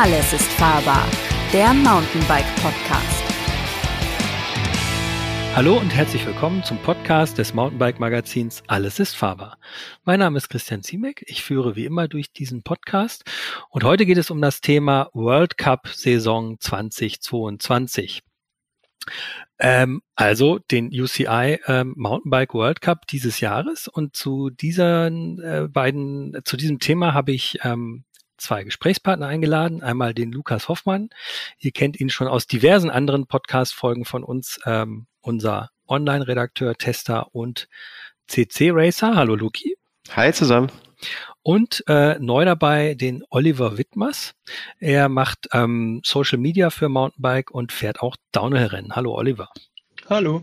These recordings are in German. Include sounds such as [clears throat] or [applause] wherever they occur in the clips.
Alles ist fahrbar, der Mountainbike Podcast. Hallo und herzlich willkommen zum Podcast des Mountainbike Magazins Alles ist fahrbar. Mein Name ist Christian Ziemek. Ich führe wie immer durch diesen Podcast und heute geht es um das Thema World Cup Saison 2022. Ähm, also den UCI ähm, Mountainbike World Cup dieses Jahres. Und zu diesen äh, beiden, zu diesem Thema habe ich ähm, zwei Gesprächspartner eingeladen. Einmal den Lukas Hoffmann. Ihr kennt ihn schon aus diversen anderen Podcast-Folgen von uns. Ähm, unser Online-Redakteur, Tester und CC-Racer. Hallo Luki. Hi zusammen. Und äh, neu dabei den Oliver Wittmers. Er macht ähm, Social Media für Mountainbike und fährt auch Downhill-Rennen. Hallo Oliver. Hallo.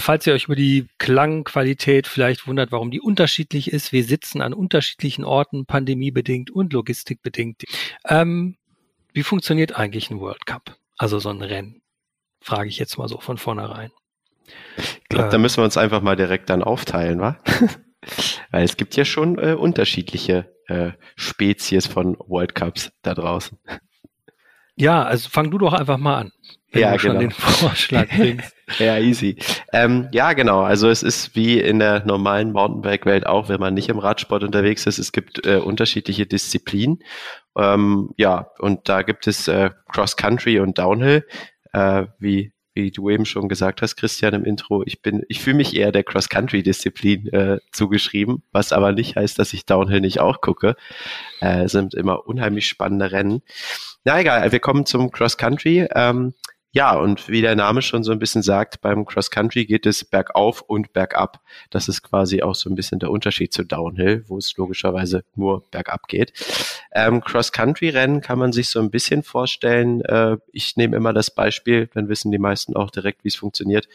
Falls ihr euch über die Klangqualität vielleicht wundert, warum die unterschiedlich ist, wir sitzen an unterschiedlichen Orten, pandemiebedingt und logistikbedingt. Ähm, wie funktioniert eigentlich ein World Cup? Also so ein Rennen? Frage ich jetzt mal so von vornherein. Ich glaube, äh, da müssen wir uns einfach mal direkt dann aufteilen, wa? [laughs] Weil es gibt ja schon äh, unterschiedliche äh, Spezies von World Cups da draußen. Ja, also fang du doch einfach mal an. Wenn ja, du schon genau. den Vorschlag [laughs] bringst. ja, easy. Ähm, ja, genau. Also es ist wie in der normalen Mountainbike-Welt auch, wenn man nicht im Radsport unterwegs ist. Es gibt äh, unterschiedliche Disziplinen. Ähm, ja, und da gibt es äh, Cross Country und Downhill, äh, wie wie du eben schon gesagt hast, Christian im Intro, ich bin, ich fühle mich eher der Cross-Country-Disziplin äh, zugeschrieben, was aber nicht heißt, dass ich Downhill nicht auch gucke. Äh, sind immer unheimlich spannende Rennen. Na egal, wir kommen zum Cross-Country. Ähm, ja, und wie der Name schon so ein bisschen sagt, beim Cross Country geht es bergauf und bergab. Das ist quasi auch so ein bisschen der Unterschied zu Downhill, wo es logischerweise nur bergab geht. Ähm, Cross Country Rennen kann man sich so ein bisschen vorstellen. Äh, ich nehme immer das Beispiel, dann wissen die meisten auch direkt, wie es funktioniert,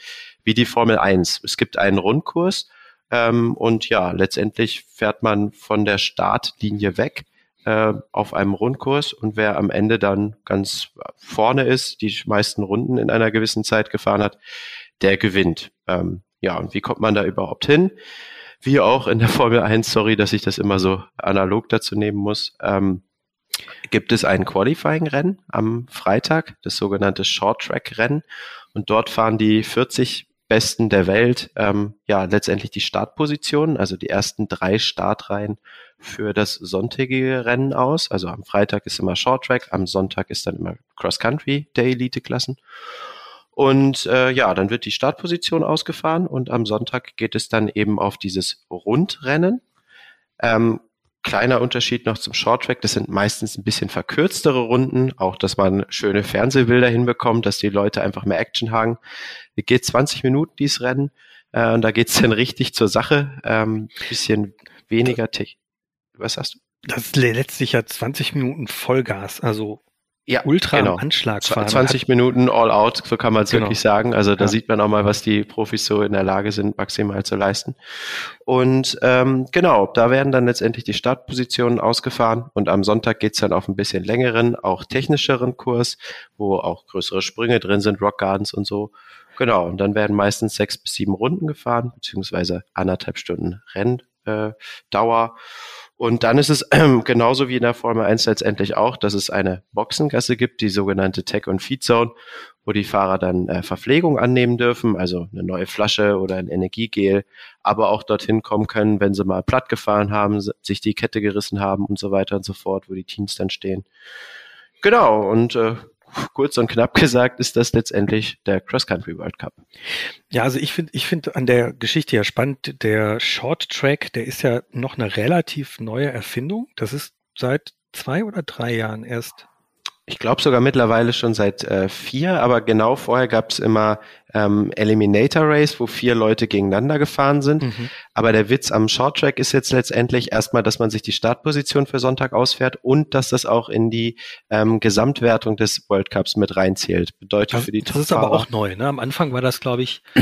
wie die Formel 1. Es gibt einen Rundkurs ähm, und ja, letztendlich fährt man von der Startlinie weg äh, auf einem Rundkurs und wer am Ende dann ganz vorne ist, die meisten Runden in einer gewissen Zeit gefahren hat, der gewinnt. Ähm, ja, und wie kommt man da überhaupt hin? Wie auch in der Formel 1, sorry, dass ich das immer so analog dazu nehmen muss, ähm, gibt es ein Qualifying-Rennen am Freitag, das sogenannte Short-Track-Rennen. Und dort fahren die 40 Besten der Welt ähm, ja letztendlich die Startpositionen, also die ersten drei Startreihen für das sonntägige Rennen aus. Also am Freitag ist immer Short Track, am Sonntag ist dann immer Cross Country der Elite-Klassen. Und äh, ja, dann wird die Startposition ausgefahren und am Sonntag geht es dann eben auf dieses Rundrennen. Ähm, kleiner Unterschied noch zum Short Track, das sind meistens ein bisschen verkürztere Runden, auch dass man schöne Fernsehbilder hinbekommt, dass die Leute einfach mehr Action haben. Es geht 20 Minuten dieses Rennen äh, und da geht's dann richtig zur Sache, ähm, bisschen weniger Technik. Was hast du? Das ist letztlich ja 20 Minuten Vollgas, also ja, ultra genau. Anschlag fahren. 20 Minuten all out, so kann man es genau. wirklich sagen. Also da ja. sieht man auch mal, was die Profis so in der Lage sind, maximal zu leisten. Und ähm, genau, da werden dann letztendlich die Startpositionen ausgefahren und am Sonntag geht's dann auf ein bisschen längeren, auch technischeren Kurs, wo auch größere Sprünge drin sind, Rock Gardens und so. Genau, und dann werden meistens sechs bis sieben Runden gefahren, beziehungsweise anderthalb Stunden Renndauer. Äh, und dann ist es äh, [clears throat] genauso wie in der Formel 1 letztendlich auch, dass es eine Boxengasse gibt, die sogenannte Tech- und Feed-Zone, wo die Fahrer dann äh, Verpflegung annehmen dürfen, also eine neue Flasche oder ein Energiegel, aber auch dorthin kommen können, wenn sie mal platt gefahren haben, sich die Kette gerissen haben und so weiter und so fort, wo die Teams dann stehen. Genau, und äh, kurz und knapp gesagt ist das letztendlich der Cross Country World Cup. Ja, also ich finde ich finde an der Geschichte ja spannend, der Short Track, der ist ja noch eine relativ neue Erfindung. Das ist seit zwei oder drei Jahren erst ich glaube sogar mittlerweile schon seit äh, vier, aber genau vorher gab es immer ähm, Eliminator Race, wo vier Leute gegeneinander gefahren sind. Mhm. Aber der Witz am Short Track ist jetzt letztendlich erstmal, dass man sich die Startposition für Sonntag ausfährt und dass das auch in die ähm, Gesamtwertung des World Cups mit reinzählt. Bedeutet das, für die Das ist aber auch neu, ne? Am Anfang war das, glaube ich. [clears throat]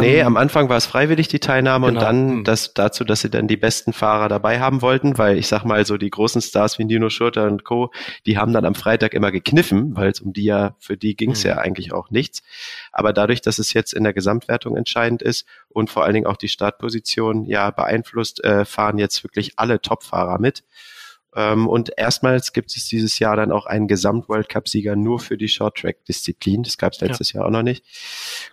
Nee, ähm, am Anfang war es freiwillig die Teilnahme genau. und dann hm. das dazu, dass sie dann die besten Fahrer dabei haben wollten, weil ich sag mal so die großen Stars wie Dino Schurter und Co., die haben dann am Freitag immer gekniffen, weil es um die ja, für die ging es mhm. ja eigentlich auch nichts. Aber dadurch, dass es jetzt in der Gesamtwertung entscheidend ist und vor allen Dingen auch die Startposition ja beeinflusst, äh, fahren jetzt wirklich alle Topfahrer mit. Ähm, und erstmals gibt es dieses Jahr dann auch einen Gesamt-World Cup-Sieger nur für die Short-Track-Disziplin. Das gab es letztes ja. Jahr auch noch nicht.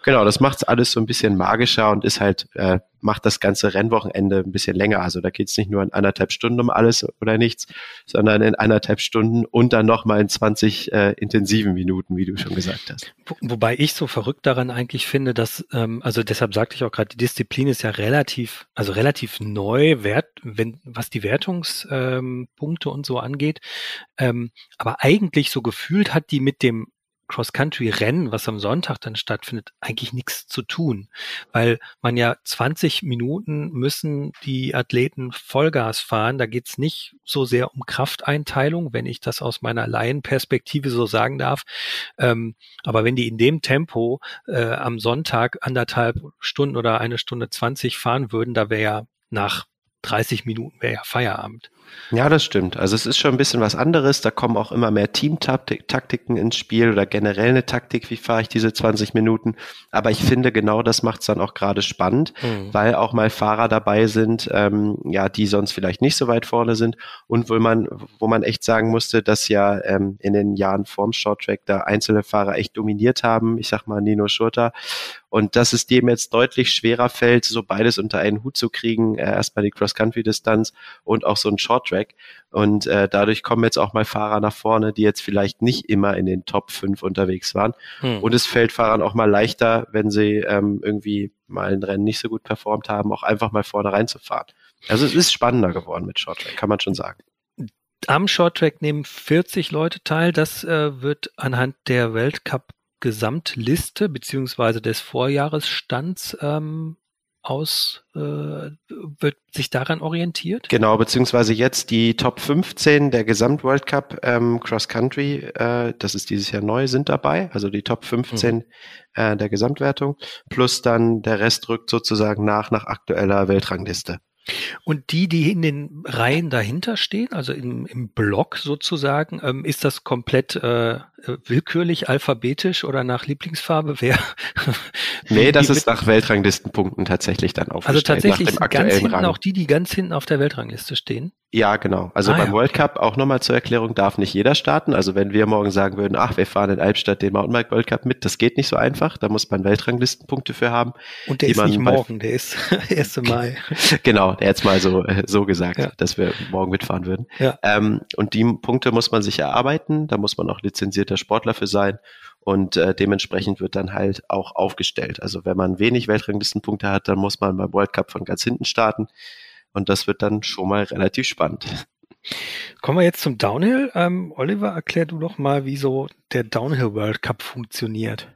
Genau, das macht alles so ein bisschen magischer und ist halt, äh, macht das ganze Rennwochenende ein bisschen länger. Also da geht es nicht nur in anderthalb Stunden um alles oder nichts, sondern in anderthalb Stunden und dann nochmal in 20 äh, intensiven Minuten, wie du schon gesagt hast. Wo, wobei ich so verrückt daran eigentlich finde, dass, ähm, also deshalb sagte ich auch gerade, die Disziplin ist ja relativ, also relativ neu, wert, wenn, was die Wertungspunkte ähm, und so angeht. Ähm, aber eigentlich so gefühlt hat die mit dem Cross-Country-Rennen, was am Sonntag dann stattfindet, eigentlich nichts zu tun, weil man ja 20 Minuten müssen die Athleten Vollgas fahren. Da geht's nicht so sehr um Krafteinteilung, wenn ich das aus meiner Laienperspektive so sagen darf. Ähm, aber wenn die in dem Tempo äh, am Sonntag anderthalb Stunden oder eine Stunde 20 fahren würden, da wäre ja nach 30 Minuten wäre ja Feierabend. Ja, das stimmt. Also es ist schon ein bisschen was anderes. Da kommen auch immer mehr Teamtaktiken ins Spiel oder generell eine Taktik, wie fahre ich diese 20 Minuten. Aber ich finde, genau das macht es dann auch gerade spannend, mhm. weil auch mal Fahrer dabei sind, ähm, ja, die sonst vielleicht nicht so weit vorne sind und wo man, wo man echt sagen musste, dass ja ähm, in den Jahren vorm Shorttrack da einzelne Fahrer echt dominiert haben. Ich sag mal Nino Schurter und dass es dem jetzt deutlich schwerer fällt, so beides unter einen Hut zu kriegen, äh, erstmal die Cross-Country-Distanz und auch so ein Short-Track. Und äh, dadurch kommen jetzt auch mal Fahrer nach vorne, die jetzt vielleicht nicht immer in den Top 5 unterwegs waren. Hm. Und es fällt Fahrern auch mal leichter, wenn sie ähm, irgendwie mal ein Rennen nicht so gut performt haben, auch einfach mal vorne reinzufahren. Also es ist spannender geworden mit Short-Track, kann man schon sagen. Am Short-Track nehmen 40 Leute teil. Das äh, wird anhand der Weltcup Gesamtliste beziehungsweise des Vorjahresstands ähm, aus, äh, wird sich daran orientiert? Genau, beziehungsweise jetzt die Top 15 der Gesamt-World Cup ähm, Cross Country, äh, das ist dieses Jahr neu, sind dabei, also die Top 15 mhm. äh, der Gesamtwertung, plus dann der Rest rückt sozusagen nach, nach aktueller Weltrangliste. Und die, die in den Reihen dahinter stehen, also im, im Block sozusagen, ähm, ist das komplett äh, willkürlich, alphabetisch oder nach Lieblingsfarbe? Wer? [laughs] nee, das ist nach Weltranglistenpunkten tatsächlich dann aufgestellt. Also tatsächlich nach dem ganz hinten Rang. auch die, die ganz hinten auf der Weltrangliste stehen. Ja, genau. Also ah, beim ja. World Cup auch nochmal zur Erklärung darf nicht jeder starten. Also wenn wir morgen sagen würden, ach, wir fahren in Albstadt den Mountainbike World Cup mit, das geht nicht so einfach. Da muss man Weltranglistenpunkte für haben. Und der ist nicht morgen, der ist [laughs] 1. Mai. [laughs] genau, jetzt mal so, äh, so gesagt, ja. dass wir morgen mitfahren würden. Ja. Ähm, und die Punkte muss man sich erarbeiten. Da muss man auch lizenzierter Sportler für sein. Und äh, dementsprechend wird dann halt auch aufgestellt. Also wenn man wenig Weltranglistenpunkte hat, dann muss man beim World Cup von ganz hinten starten. Und das wird dann schon mal relativ spannend. Kommen wir jetzt zum Downhill. Ähm, Oliver, erklär du doch mal, wie so der Downhill World Cup funktioniert.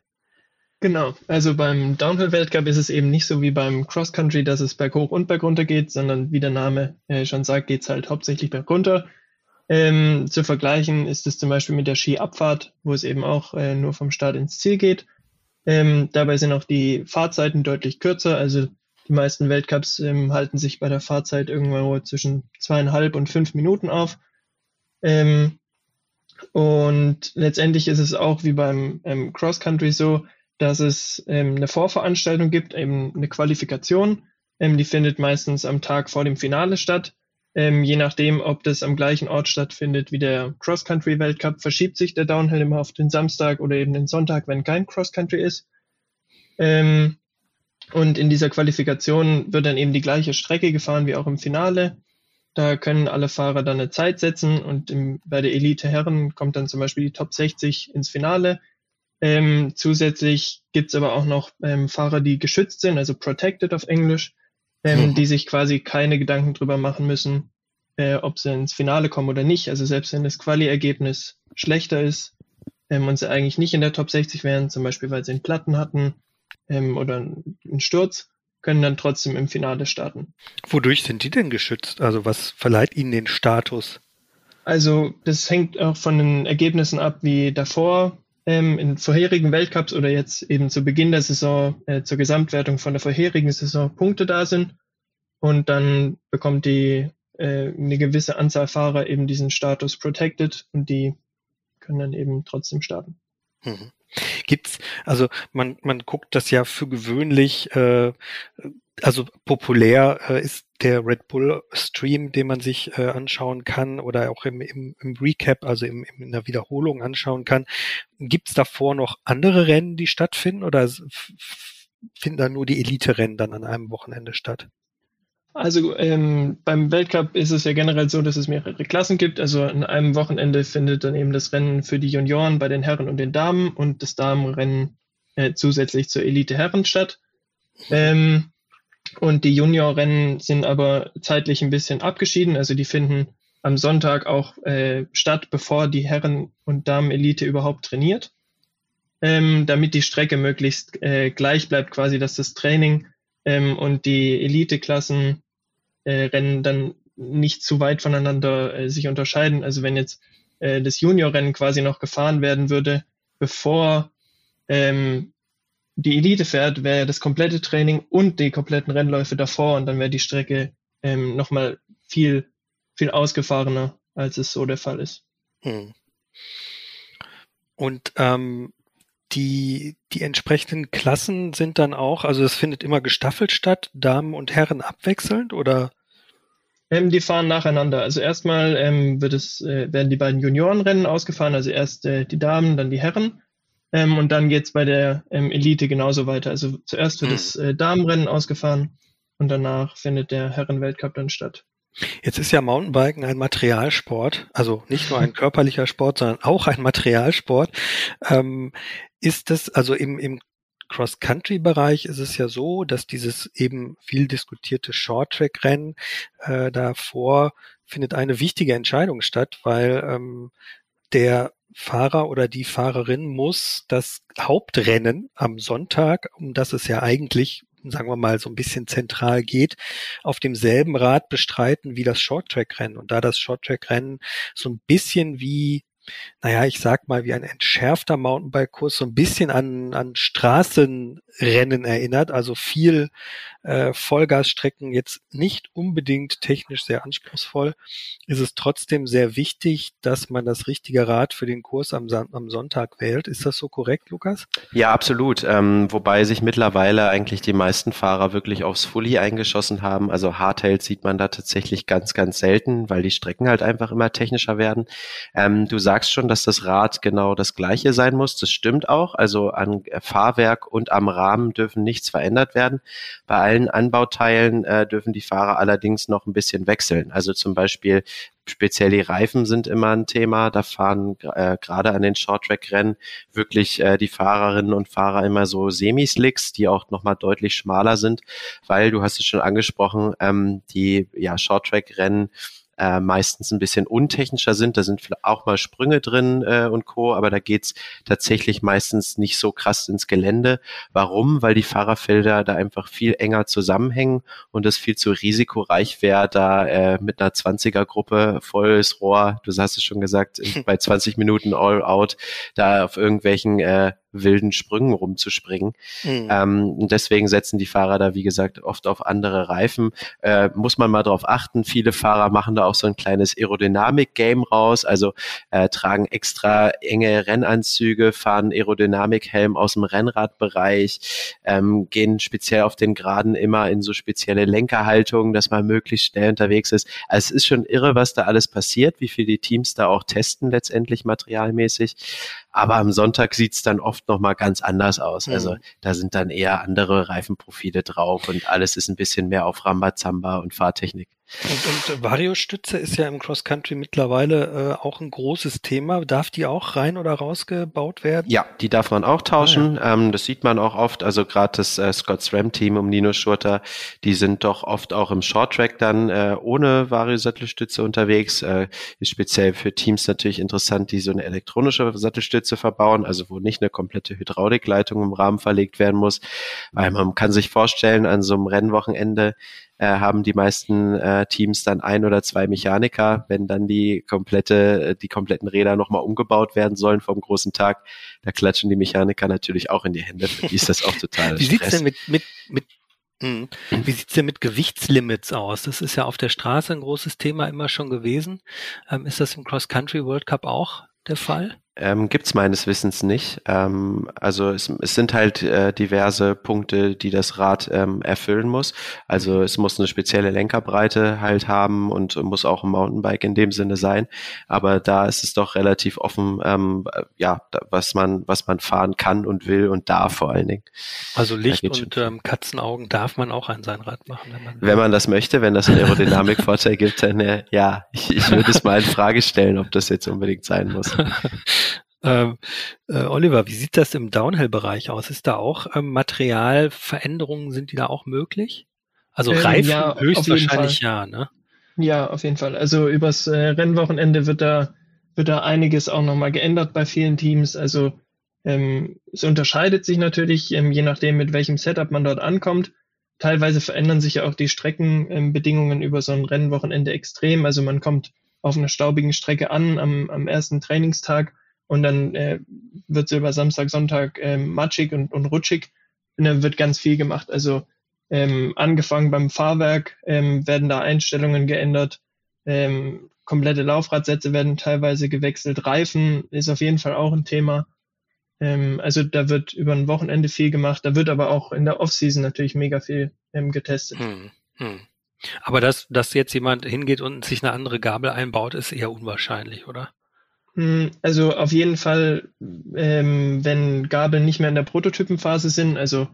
Genau, also beim Downhill-Weltcup ist es eben nicht so wie beim Cross-Country, dass es berghoch und bergunter geht, sondern wie der Name äh, schon sagt, geht es halt hauptsächlich bergunter. Ähm, zu vergleichen ist es zum Beispiel mit der Skiabfahrt, wo es eben auch äh, nur vom Start ins Ziel geht. Ähm, dabei sind auch die Fahrzeiten deutlich kürzer, also die meisten Weltcups ähm, halten sich bei der Fahrzeit irgendwo zwischen zweieinhalb und fünf Minuten auf. Ähm, und letztendlich ist es auch wie beim ähm, Cross Country so, dass es ähm, eine Vorveranstaltung gibt, eben eine Qualifikation. Die findet meistens am Tag vor dem Finale statt. Ähm, je nachdem, ob das am gleichen Ort stattfindet wie der Cross Country Weltcup, verschiebt sich der Downhill immer auf den Samstag oder eben den Sonntag, wenn kein Cross Country ist. Ähm, und in dieser Qualifikation wird dann eben die gleiche Strecke gefahren wie auch im Finale. Da können alle Fahrer dann eine Zeit setzen und im, bei der Elite Herren kommt dann zum Beispiel die Top 60 ins Finale. Ähm, zusätzlich gibt's aber auch noch ähm, Fahrer, die geschützt sind, also protected auf Englisch, ähm, mhm. die sich quasi keine Gedanken drüber machen müssen, äh, ob sie ins Finale kommen oder nicht. Also selbst wenn das Quali-Ergebnis schlechter ist ähm, und sie eigentlich nicht in der Top 60 wären, zum Beispiel weil sie einen Platten hatten ähm, oder einen Sturz, können dann trotzdem im Finale starten. Wodurch sind die denn geschützt? Also was verleiht ihnen den Status? Also das hängt auch von den Ergebnissen ab, wie davor ähm, in vorherigen Weltcups oder jetzt eben zu Beginn der Saison äh, zur Gesamtwertung von der vorherigen Saison Punkte da sind. Und dann bekommt die äh, eine gewisse Anzahl Fahrer eben diesen Status protected und die können dann eben trotzdem starten. Mhm. Gibt's, also man, man guckt das ja für gewöhnlich, äh, also populär äh, ist der Red Bull Stream, den man sich äh, anschauen kann oder auch im, im, im Recap, also im, in der Wiederholung anschauen kann. Gibt es davor noch andere Rennen, die stattfinden oder finden da nur die Elite-Rennen dann an einem Wochenende statt? Also ähm, beim Weltcup ist es ja generell so, dass es mehrere Klassen gibt. Also an einem Wochenende findet dann eben das Rennen für die Junioren bei den Herren und den Damen und das Damenrennen äh, zusätzlich zur Elite Herren statt. Ähm, und die Juniorrennen sind aber zeitlich ein bisschen abgeschieden. Also die finden am Sonntag auch äh, statt, bevor die Herren- und Damen-Elite überhaupt trainiert. Ähm, damit die Strecke möglichst äh, gleich bleibt, quasi, dass das Training ähm, und die Elite-Klassen äh, dann nicht zu weit voneinander äh, sich unterscheiden. Also wenn jetzt äh, das Junior-Rennen quasi noch gefahren werden würde, bevor ähm, die Elite fährt, wäre das komplette Training und die kompletten Rennläufe davor und dann wäre die Strecke ähm, nochmal viel, viel ausgefahrener, als es so der Fall ist. Hm. Und ähm, die, die entsprechenden Klassen sind dann auch, also es findet immer gestaffelt statt, Damen und Herren abwechselnd oder? Ähm, die fahren nacheinander. Also erstmal ähm, wird es, äh, werden die beiden Juniorenrennen ausgefahren, also erst äh, die Damen, dann die Herren. Ähm, und dann geht's bei der ähm, Elite genauso weiter. Also zuerst wird mhm. das äh, Damenrennen ausgefahren und danach findet der Herrenweltcup dann statt. Jetzt ist ja Mountainbiken ein Materialsport, also nicht nur ein [laughs] körperlicher Sport, sondern auch ein Materialsport. Ähm, ist das, also im, im Cross-Country-Bereich ist es ja so, dass dieses eben viel diskutierte Short-Track-Rennen äh, davor findet eine wichtige Entscheidung statt, weil ähm, der Fahrer oder die Fahrerin muss das Hauptrennen am Sonntag, um das es ja eigentlich sagen wir mal, so ein bisschen zentral geht, auf demselben Rad bestreiten wie das Short-Track-Rennen. Und da das Short-Track-Rennen so ein bisschen wie naja, ich sag mal, wie ein entschärfter Mountainbike-Kurs so ein bisschen an, an Straßenrennen erinnert, also viel äh, Vollgasstrecken, jetzt nicht unbedingt technisch sehr anspruchsvoll, ist es trotzdem sehr wichtig, dass man das richtige Rad für den Kurs am, am Sonntag wählt. Ist das so korrekt, Lukas? Ja, absolut. Ähm, wobei sich mittlerweile eigentlich die meisten Fahrer wirklich aufs Fully eingeschossen haben. Also Hardtails sieht man da tatsächlich ganz, ganz selten, weil die Strecken halt einfach immer technischer werden. Ähm, du sagst schon, dass das Rad genau das gleiche sein muss. Das stimmt auch. Also an Fahrwerk und am Rahmen dürfen nichts verändert werden. Bei allen Anbauteilen äh, dürfen die Fahrer allerdings noch ein bisschen wechseln. Also zum Beispiel speziell die Reifen sind immer ein Thema. Da fahren äh, gerade an den Shorttrack-Rennen wirklich äh, die Fahrerinnen und Fahrer immer so Semi-Slicks, die auch nochmal deutlich schmaler sind, weil du hast es schon angesprochen, ähm, die ja, Shorttrack-Rennen äh, meistens ein bisschen untechnischer sind. Da sind auch mal Sprünge drin äh, und Co., aber da geht's tatsächlich meistens nicht so krass ins Gelände. Warum? Weil die Fahrerfelder da einfach viel enger zusammenhängen und es viel zu risikoreich wäre, da äh, mit einer 20er-Gruppe volles Rohr, du hast es schon gesagt, [laughs] bei 20 Minuten All Out, da auf irgendwelchen äh, wilden Sprüngen rumzuspringen. Mhm. Ähm, und deswegen setzen die Fahrer da, wie gesagt, oft auf andere Reifen. Äh, muss man mal drauf achten. Viele Fahrer machen da auch so ein kleines Aerodynamik-Game raus, also äh, tragen extra enge Rennanzüge, fahren Aerodynamik-Helm aus dem Rennradbereich, ähm, gehen speziell auf den Geraden immer in so spezielle Lenkerhaltungen, dass man möglichst schnell unterwegs ist. Also es ist schon irre, was da alles passiert, wie viel die Teams da auch testen letztendlich materialmäßig. Aber am Sonntag sieht's dann oft nochmal ganz anders aus. Also mhm. Also da sind dann eher andere Reifenprofile drauf und alles ist ein bisschen mehr auf Rambazamba und Fahrtechnik. Und, und Variostütze ist ja im Cross Country mittlerweile äh, auch ein großes Thema. Darf die auch rein oder rausgebaut werden? Ja, die darf man auch tauschen. Ah, ja. ähm, das sieht man auch oft. Also gerade das äh, Scott's Ram Team um Nino Schurter, die sind doch oft auch im Short Track dann äh, ohne Vario-Sattelstütze unterwegs. Äh, ist speziell für Teams natürlich interessant, die so eine elektronische Sattelstütze verbauen, also wo nicht eine komplette Hydraulikleitung im Rahmen verlegt werden muss. Weil man kann sich vorstellen, an so einem Rennwochenende äh, haben die meisten äh, Teams dann ein oder zwei Mechaniker. Wenn dann die komplette, äh, die kompletten Räder nochmal umgebaut werden sollen vom großen Tag, da klatschen die Mechaniker natürlich auch in die Hände. Für die ist das auch total [laughs] Wie sieht's denn mit, mit, mit hm, wie sieht's denn mit Gewichtslimits aus? Das ist ja auf der Straße ein großes Thema immer schon gewesen. Ähm, ist das im Cross-Country World Cup auch der Fall? Ähm, Gibt meines Wissens nicht. Ähm, also es, es sind halt äh, diverse Punkte, die das Rad ähm, erfüllen muss. Also es muss eine spezielle Lenkerbreite halt haben und muss auch ein Mountainbike in dem Sinne sein. Aber da ist es doch relativ offen, ähm, ja, was man was man fahren kann und will und darf vor allen Dingen. Also Licht und ähm, Katzenaugen darf man auch an sein Rad machen, wenn man wenn man das möchte, wenn das einen Aerodynamikvorteil gibt, dann äh, ja, ich, ich würde es mal in Frage stellen, ob das jetzt unbedingt sein muss. [laughs] Ähm, äh, Oliver, wie sieht das im Downhill-Bereich aus? Ist da auch ähm, Materialveränderungen, sind die da auch möglich? Also ähm, Reifen ja, höchstwahrscheinlich ja, ne? Ja, auf jeden Fall. Also übers äh, Rennwochenende wird da, wird da einiges auch nochmal geändert bei vielen Teams. Also ähm, es unterscheidet sich natürlich, ähm, je nachdem, mit welchem Setup man dort ankommt. Teilweise verändern sich ja auch die Streckenbedingungen über so ein Rennwochenende extrem. Also man kommt auf einer staubigen Strecke an am, am ersten Trainingstag und dann äh, wird es über Samstag, Sonntag äh, matschig und, und rutschig und dann wird ganz viel gemacht. Also ähm, angefangen beim Fahrwerk ähm, werden da Einstellungen geändert, ähm, komplette Laufradsätze werden teilweise gewechselt, Reifen ist auf jeden Fall auch ein Thema. Ähm, also da wird über ein Wochenende viel gemacht, da wird aber auch in der Offseason natürlich mega viel ähm, getestet. Hm, hm. Aber dass, dass jetzt jemand hingeht und sich eine andere Gabel einbaut, ist eher unwahrscheinlich, oder? Hm, also auf jeden Fall, ähm, wenn Gabeln nicht mehr in der Prototypenphase sind, also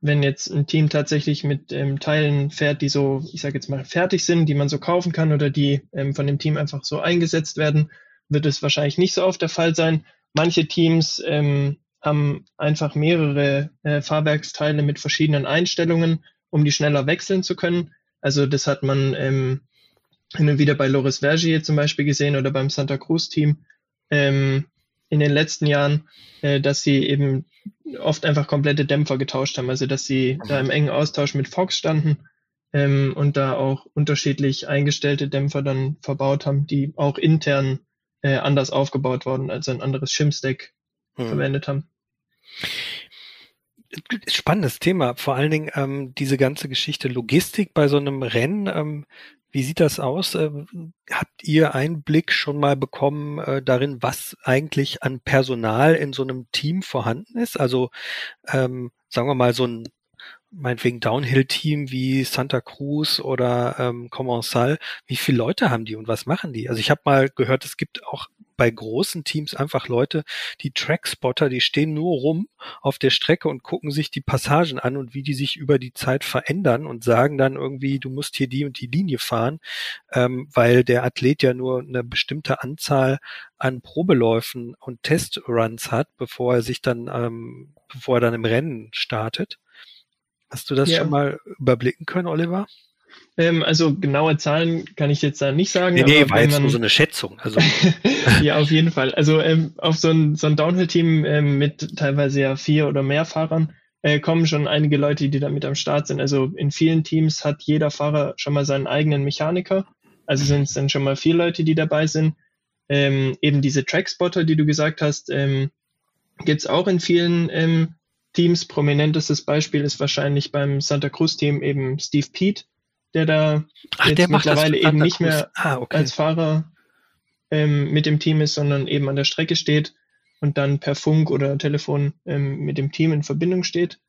wenn jetzt ein Team tatsächlich mit ähm, Teilen fährt, die so, ich sage jetzt mal, fertig sind, die man so kaufen kann oder die ähm, von dem Team einfach so eingesetzt werden, wird es wahrscheinlich nicht so oft der Fall sein. Manche Teams ähm, haben einfach mehrere äh, Fahrwerksteile mit verschiedenen Einstellungen, um die schneller wechseln zu können. Also das hat man ähm, hin und wieder bei Loris Vergier zum Beispiel gesehen oder beim Santa Cruz Team, ähm, in den letzten Jahren, äh, dass sie eben oft einfach komplette Dämpfer getauscht haben, also dass sie da im engen Austausch mit Fox standen ähm, und da auch unterschiedlich eingestellte Dämpfer dann verbaut haben, die auch intern äh, anders aufgebaut worden, also ein anderes Shim-Stack hm. verwendet haben. Spannendes Thema, vor allen Dingen ähm, diese ganze Geschichte Logistik bei so einem Rennen. Ähm, wie sieht das aus? Ähm, habt ihr Einblick schon mal bekommen äh, darin, was eigentlich an Personal in so einem Team vorhanden ist? Also ähm, sagen wir mal so ein meinetwegen Downhill-Team wie Santa Cruz oder ähm, Commensal, wie viele Leute haben die und was machen die? Also ich habe mal gehört, es gibt auch bei großen Teams einfach Leute, die Trackspotter, die stehen nur rum auf der Strecke und gucken sich die Passagen an und wie die sich über die Zeit verändern und sagen dann irgendwie, du musst hier die und die Linie fahren, ähm, weil der Athlet ja nur eine bestimmte Anzahl an Probeläufen und Testruns hat, bevor er sich dann, ähm, bevor er dann im Rennen startet. Hast du das ja. schon mal überblicken können, Oliver? Ähm, also genaue Zahlen kann ich jetzt da nicht sagen. Nee, nee, war jetzt man, nur so eine Schätzung. Also. [laughs] ja, auf jeden Fall. Also ähm, auf so ein, so ein Downhill-Team ähm, mit teilweise ja vier oder mehr Fahrern äh, kommen schon einige Leute, die da mit am Start sind. Also in vielen Teams hat jeder Fahrer schon mal seinen eigenen Mechaniker. Also sind es dann schon mal vier Leute, die dabei sind. Ähm, eben diese Trackspotter, die du gesagt hast, ähm, gibt auch in vielen ähm, Teams. Prominentestes Beispiel ist wahrscheinlich beim Santa Cruz Team eben Steve Pete, der da Ach, jetzt der mittlerweile eben nicht mehr ah, okay. als Fahrer ähm, mit dem Team ist, sondern eben an der Strecke steht und dann per Funk oder Telefon ähm, mit dem Team in Verbindung steht.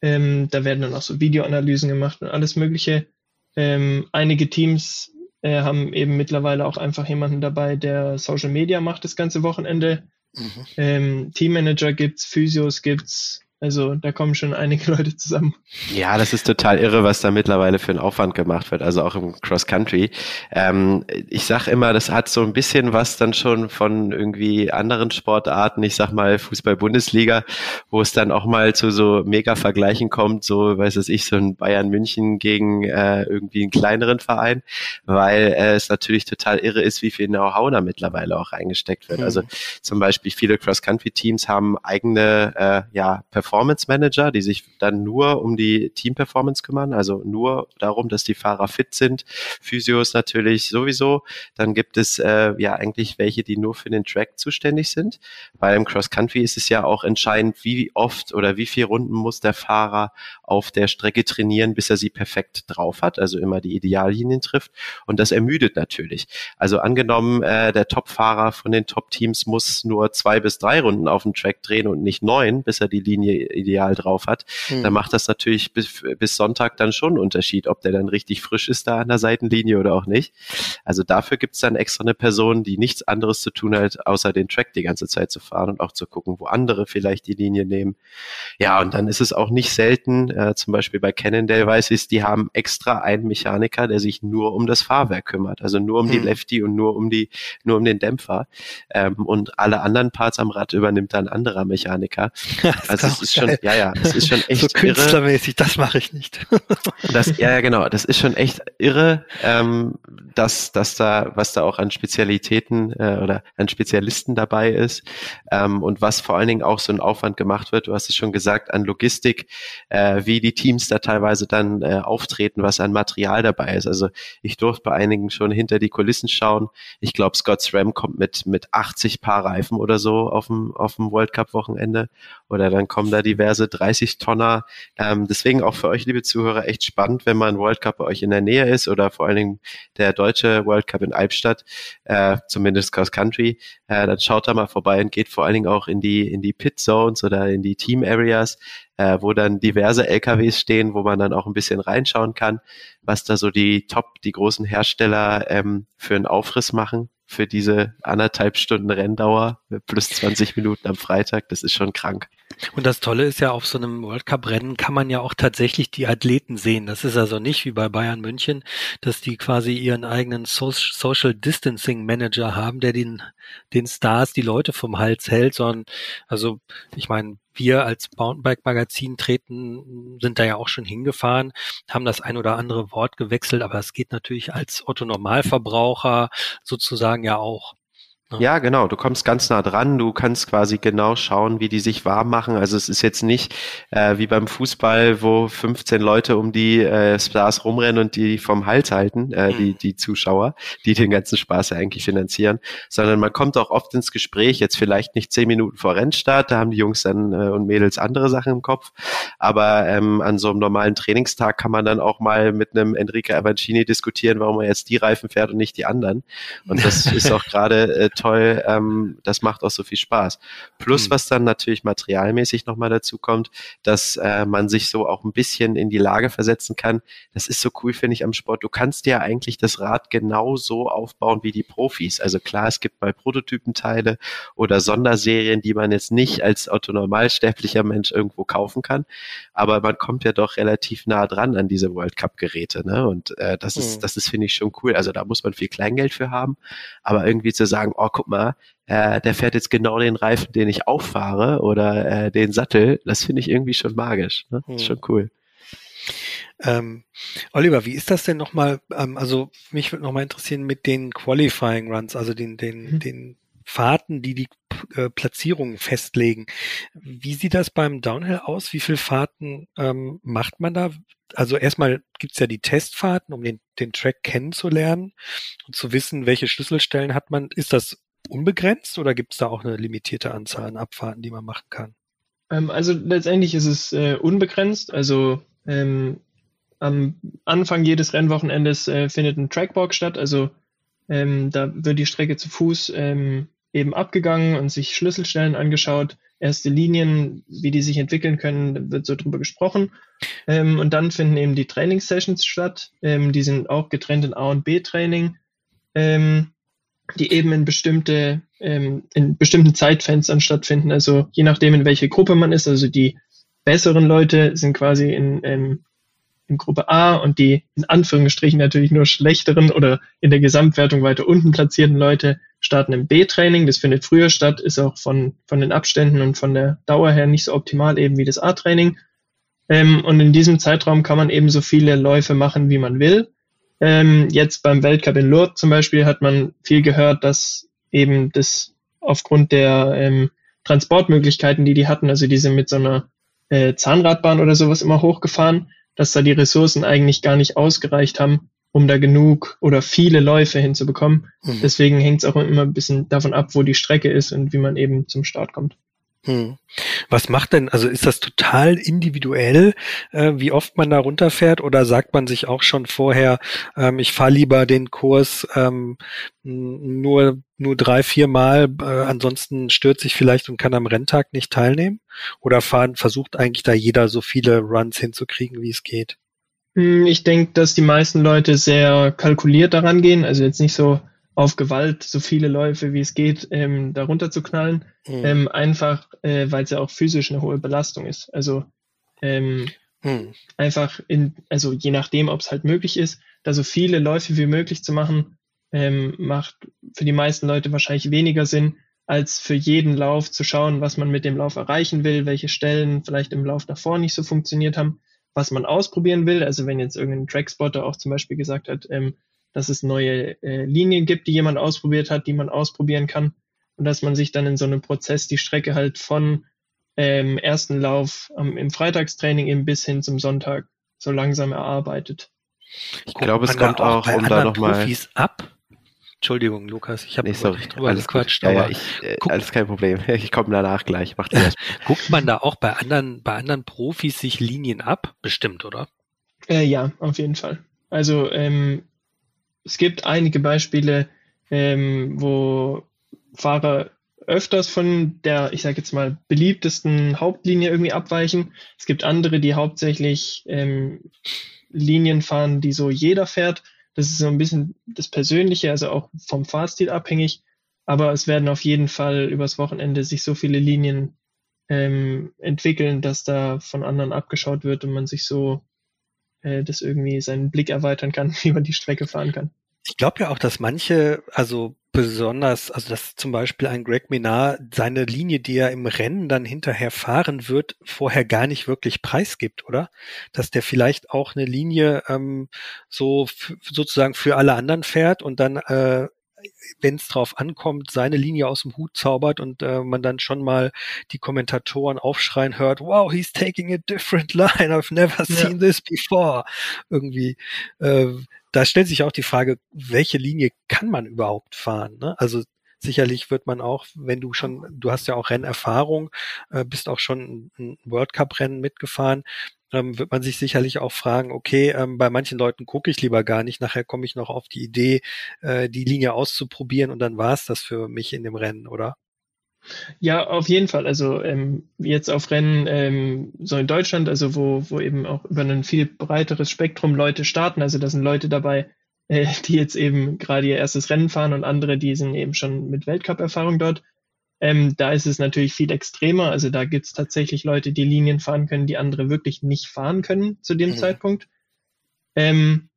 Ähm, da werden dann auch so Videoanalysen gemacht und alles Mögliche. Ähm, einige Teams äh, haben eben mittlerweile auch einfach jemanden dabei, der Social Media macht das ganze Wochenende. Mhm. Ähm, Teammanager gibt's, Physios gibt's, also da kommen schon einige [laughs] Leute zusammen. Ja, das ist total irre, was da mittlerweile für einen Aufwand gemacht wird, also auch im Cross Country. Ähm, ich sag immer, das hat so ein bisschen was dann schon von irgendwie anderen Sportarten, ich sag mal Fußball-Bundesliga, wo es dann auch mal zu so Mega-Vergleichen kommt, so weiß es ich, so ein Bayern München gegen äh, irgendwie einen kleineren Verein, weil äh, es natürlich total irre ist, wie viel Know-how da mittlerweile auch reingesteckt wird. Mhm. Also zum Beispiel viele Cross Country Teams haben eigene äh, ja, Performance Performance Manager, die sich dann nur um die Team-Performance kümmern, also nur darum, dass die Fahrer fit sind. Physios natürlich sowieso. Dann gibt es äh, ja eigentlich welche, die nur für den Track zuständig sind. Weil im Cross Country ist es ja auch entscheidend, wie oft oder wie viele Runden muss der Fahrer auf der Strecke trainieren, bis er sie perfekt drauf hat, also immer die Ideallinien trifft. Und das ermüdet natürlich. Also angenommen, äh, der Top-Fahrer von den Top-Teams muss nur zwei bis drei Runden auf dem Track drehen und nicht neun, bis er die Linie ideal drauf hat, mhm. dann macht das natürlich bis, bis Sonntag dann schon einen Unterschied, ob der dann richtig frisch ist da an der Seitenlinie oder auch nicht. Also dafür gibt es dann extra eine Person, die nichts anderes zu tun hat, außer den Track die ganze Zeit zu fahren und auch zu gucken, wo andere vielleicht die Linie nehmen. Ja, und dann ist es auch nicht selten, äh, zum Beispiel bei Cannondale weiß ich, die haben extra einen Mechaniker, der sich nur um das Fahrwerk kümmert, also nur um hm. die Lefty und nur um die, nur um den Dämpfer. Ähm, und alle anderen Parts am Rad übernimmt dann ein anderer Mechaniker. [laughs] also es ist geil. schon, ja, ja, es ist schon [laughs] echt so künstlermäßig, irre. das mache ich nicht. [laughs] das, ja, ja, genau, das ist schon echt irre, ähm, dass, dass da, was da auch an Spezialitäten äh, oder an Spezialisten dabei ist ähm, und was vor allen Dingen auch so ein Aufwand gemacht wird. Du hast es schon gesagt, an Logistik, äh, wie die Teams da teilweise dann äh, auftreten, was an Material dabei ist. Also ich durfte bei einigen schon hinter die Kulissen schauen. Ich glaube, Scott SRAM kommt mit, mit 80 Paar Reifen oder so auf dem, auf dem World Cup Wochenende. Oder dann kommen da diverse 30 Tonner. Ähm, deswegen auch für euch, liebe Zuhörer, echt spannend, wenn man World Cup bei euch in der Nähe ist oder vor allen Dingen der deutsche World Cup in Albstadt, äh, zumindest Cross Country, äh, dann schaut da mal vorbei und geht vor allen Dingen auch in die, in die Pit Zones oder in die Team Areas äh, wo dann diverse LKWs stehen, wo man dann auch ein bisschen reinschauen kann, was da so die Top, die großen Hersteller ähm, für einen Aufriss machen für diese anderthalb Stunden Renndauer plus 20 Minuten am Freitag. Das ist schon krank. Und das Tolle ist ja, auf so einem World Cup Rennen kann man ja auch tatsächlich die Athleten sehen. Das ist also nicht wie bei Bayern München, dass die quasi ihren eigenen Social Distancing Manager haben, der den, den Stars die Leute vom Hals hält, sondern, also, ich meine, wir als Mountainbike Magazin treten, sind da ja auch schon hingefahren, haben das ein oder andere Wort gewechselt, aber es geht natürlich als Otto Normalverbraucher sozusagen ja auch. Ja, genau. Du kommst ganz nah dran. Du kannst quasi genau schauen, wie die sich warm machen. Also es ist jetzt nicht äh, wie beim Fußball, wo 15 Leute um die äh, Stars rumrennen und die vom Hals halten, äh, die, mhm. die Zuschauer, die den ganzen Spaß ja eigentlich finanzieren, sondern man kommt auch oft ins Gespräch, jetzt vielleicht nicht zehn Minuten vor Rennstart, da haben die Jungs dann äh, und Mädels andere Sachen im Kopf, aber ähm, an so einem normalen Trainingstag kann man dann auch mal mit einem Enrique Avancini diskutieren, warum er jetzt die Reifen fährt und nicht die anderen. Und das [laughs] ist auch gerade äh, toll. Ähm, das macht auch so viel Spaß. Plus, mhm. was dann natürlich materialmäßig nochmal dazu kommt, dass äh, man sich so auch ein bisschen in die Lage versetzen kann. Das ist so cool, finde ich, am Sport. Du kannst ja eigentlich das Rad genau so aufbauen wie die Profis. Also klar, es gibt mal Prototypenteile oder Sonderserien, die man jetzt nicht als autonormalsterblicher Mensch irgendwo kaufen kann. Aber man kommt ja doch relativ nah dran an diese World Cup Geräte. Ne? Und äh, das ist, mhm. das ist, finde ich, schon cool. Also da muss man viel Kleingeld für haben. Aber irgendwie zu sagen, oh, guck mal, äh, der fährt jetzt genau den Reifen, den ich auffahre oder äh, den Sattel, das finde ich irgendwie schon magisch. Ne? Hm. Ist schon cool. Ähm, Oliver, wie ist das denn nochmal? Ähm, also mich würde nochmal interessieren mit den Qualifying Runs, also den, den, mhm. den Fahrten, die die äh, Platzierungen festlegen. Wie sieht das beim Downhill aus? Wie viele Fahrten ähm, macht man da? Also erstmal gibt's ja die Testfahrten, um den, den Track kennenzulernen und zu wissen, welche Schlüsselstellen hat man. Ist das unbegrenzt oder gibt's da auch eine limitierte Anzahl an Abfahrten, die man machen kann? Ähm, also letztendlich ist es äh, unbegrenzt. Also ähm, am Anfang jedes Rennwochenendes äh, findet ein Trackwalk statt. Also ähm, da wird die Strecke zu Fuß ähm, eben abgegangen und sich Schlüsselstellen angeschaut, erste Linien, wie die sich entwickeln können, wird so drüber gesprochen. Ähm, und dann finden eben die Trainingssessions statt. Ähm, die sind auch getrennt in A und B-Training, ähm, die eben in bestimmte, ähm, in bestimmten Zeitfenstern stattfinden. Also je nachdem, in welche Gruppe man ist. Also die besseren Leute sind quasi in, ähm, in Gruppe A und die in Anführungsstrichen natürlich nur schlechteren oder in der Gesamtwertung weiter unten platzierten Leute starten im B-Training. Das findet früher statt, ist auch von, von den Abständen und von der Dauer her nicht so optimal eben wie das A-Training. Ähm, und in diesem Zeitraum kann man eben so viele Läufe machen, wie man will. Ähm, jetzt beim Weltcup in Lourdes zum Beispiel hat man viel gehört, dass eben das aufgrund der ähm, Transportmöglichkeiten, die die hatten, also diese mit so einer äh, Zahnradbahn oder sowas immer hochgefahren, dass da die Ressourcen eigentlich gar nicht ausgereicht haben, um da genug oder viele Läufe hinzubekommen. Mhm. Deswegen hängt es auch immer ein bisschen davon ab, wo die Strecke ist und wie man eben zum Start kommt. Hm. Was macht denn, also ist das total individuell, äh, wie oft man da runterfährt oder sagt man sich auch schon vorher, ähm, ich fahre lieber den Kurs ähm, nur, nur drei, vier Mal, äh, ansonsten stört sich vielleicht und kann am Renntag nicht teilnehmen? Oder fahren, versucht eigentlich da jeder so viele Runs hinzukriegen, wie es geht? Hm, ich denke, dass die meisten Leute sehr kalkuliert daran gehen, also jetzt nicht so auf Gewalt so viele Läufe wie es geht ähm, darunter zu knallen, mhm. ähm, einfach äh, weil es ja auch physisch eine hohe Belastung ist. Also ähm, mhm. einfach in, also je nachdem, ob es halt möglich ist, da so viele Läufe wie möglich zu machen, ähm, macht für die meisten Leute wahrscheinlich weniger Sinn, als für jeden Lauf zu schauen, was man mit dem Lauf erreichen will, welche Stellen vielleicht im Lauf davor nicht so funktioniert haben, was man ausprobieren will. Also wenn jetzt irgendein Trackspotter auch zum Beispiel gesagt hat, ähm, dass es neue äh, Linien gibt, die jemand ausprobiert hat, die man ausprobieren kann und dass man sich dann in so einem Prozess die Strecke halt von ähm, ersten Lauf ähm, im Freitagstraining eben bis hin zum Sonntag so langsam erarbeitet. Ich glaube, es kommt auch, auch um da nochmal. ab? Entschuldigung, Lukas, ich habe nee, sorry, drüber alles gequatscht. Ja, ja, ich, äh, alles kein Problem. [laughs] Ich komme danach gleich. Macht das. guckt man da auch bei anderen, bei anderen Profis sich Linien ab? Bestimmt, oder? Äh, ja, auf jeden Fall. Also ähm, es gibt einige Beispiele, ähm, wo Fahrer öfters von der, ich sage jetzt mal, beliebtesten Hauptlinie irgendwie abweichen. Es gibt andere, die hauptsächlich ähm, Linien fahren, die so jeder fährt. Das ist so ein bisschen das Persönliche, also auch vom Fahrstil abhängig. Aber es werden auf jeden Fall übers Wochenende sich so viele Linien ähm, entwickeln, dass da von anderen abgeschaut wird und man sich so äh, das irgendwie seinen Blick erweitern kann, [laughs] wie man die Strecke fahren kann. Ich glaube ja auch, dass manche, also besonders, also dass zum Beispiel ein Greg Minard seine Linie, die er im Rennen dann hinterher fahren wird, vorher gar nicht wirklich preisgibt, oder? Dass der vielleicht auch eine Linie ähm, so sozusagen für alle anderen fährt und dann äh, wenn es drauf ankommt, seine Linie aus dem Hut zaubert und äh, man dann schon mal die Kommentatoren aufschreien hört, wow, he's taking a different [laughs] line, I've never seen this before. Irgendwie, äh, da stellt sich auch die Frage, welche Linie kann man überhaupt fahren? Ne? Also sicherlich wird man auch, wenn du schon, du hast ja auch Rennerfahrung, äh, bist auch schon ein World Cup Rennen mitgefahren, ähm, wird man sich sicherlich auch fragen, okay, ähm, bei manchen Leuten gucke ich lieber gar nicht, nachher komme ich noch auf die Idee, äh, die Linie auszuprobieren und dann war es das für mich in dem Rennen, oder? Ja, auf jeden Fall. Also ähm, jetzt auf Rennen ähm, so in Deutschland, also wo, wo eben auch über ein viel breiteres Spektrum Leute starten. Also da sind Leute dabei, äh, die jetzt eben gerade ihr erstes Rennen fahren und andere, die sind eben schon mit Weltcup-Erfahrung dort. Ähm, da ist es natürlich viel extremer. Also da gibt es tatsächlich Leute, die Linien fahren können, die andere wirklich nicht fahren können zu dem mhm. Zeitpunkt. Ähm,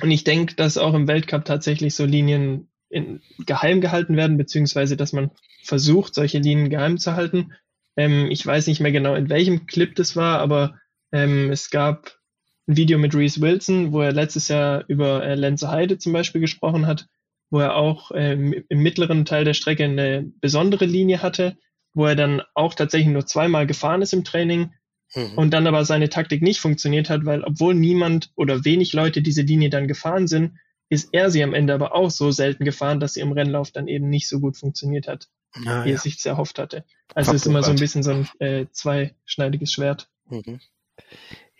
und ich denke, dass auch im Weltcup tatsächlich so Linien in, geheim gehalten werden, beziehungsweise dass man versucht, solche Linien geheim zu halten. Ähm, ich weiß nicht mehr genau, in welchem Clip das war, aber ähm, es gab ein Video mit Reese Wilson, wo er letztes Jahr über äh, Lenze Heide zum Beispiel gesprochen hat, wo er auch ähm, im mittleren Teil der Strecke eine besondere Linie hatte, wo er dann auch tatsächlich nur zweimal gefahren ist im Training mhm. und dann aber seine Taktik nicht funktioniert hat, weil obwohl niemand oder wenig Leute diese Linie dann gefahren sind, ist er sie am Ende aber auch so selten gefahren, dass sie im Rennlauf dann eben nicht so gut funktioniert hat, ah, wie ja. er sich erhofft hatte. Also es ist immer so ein bisschen so ein äh, zweischneidiges Schwert. Mhm.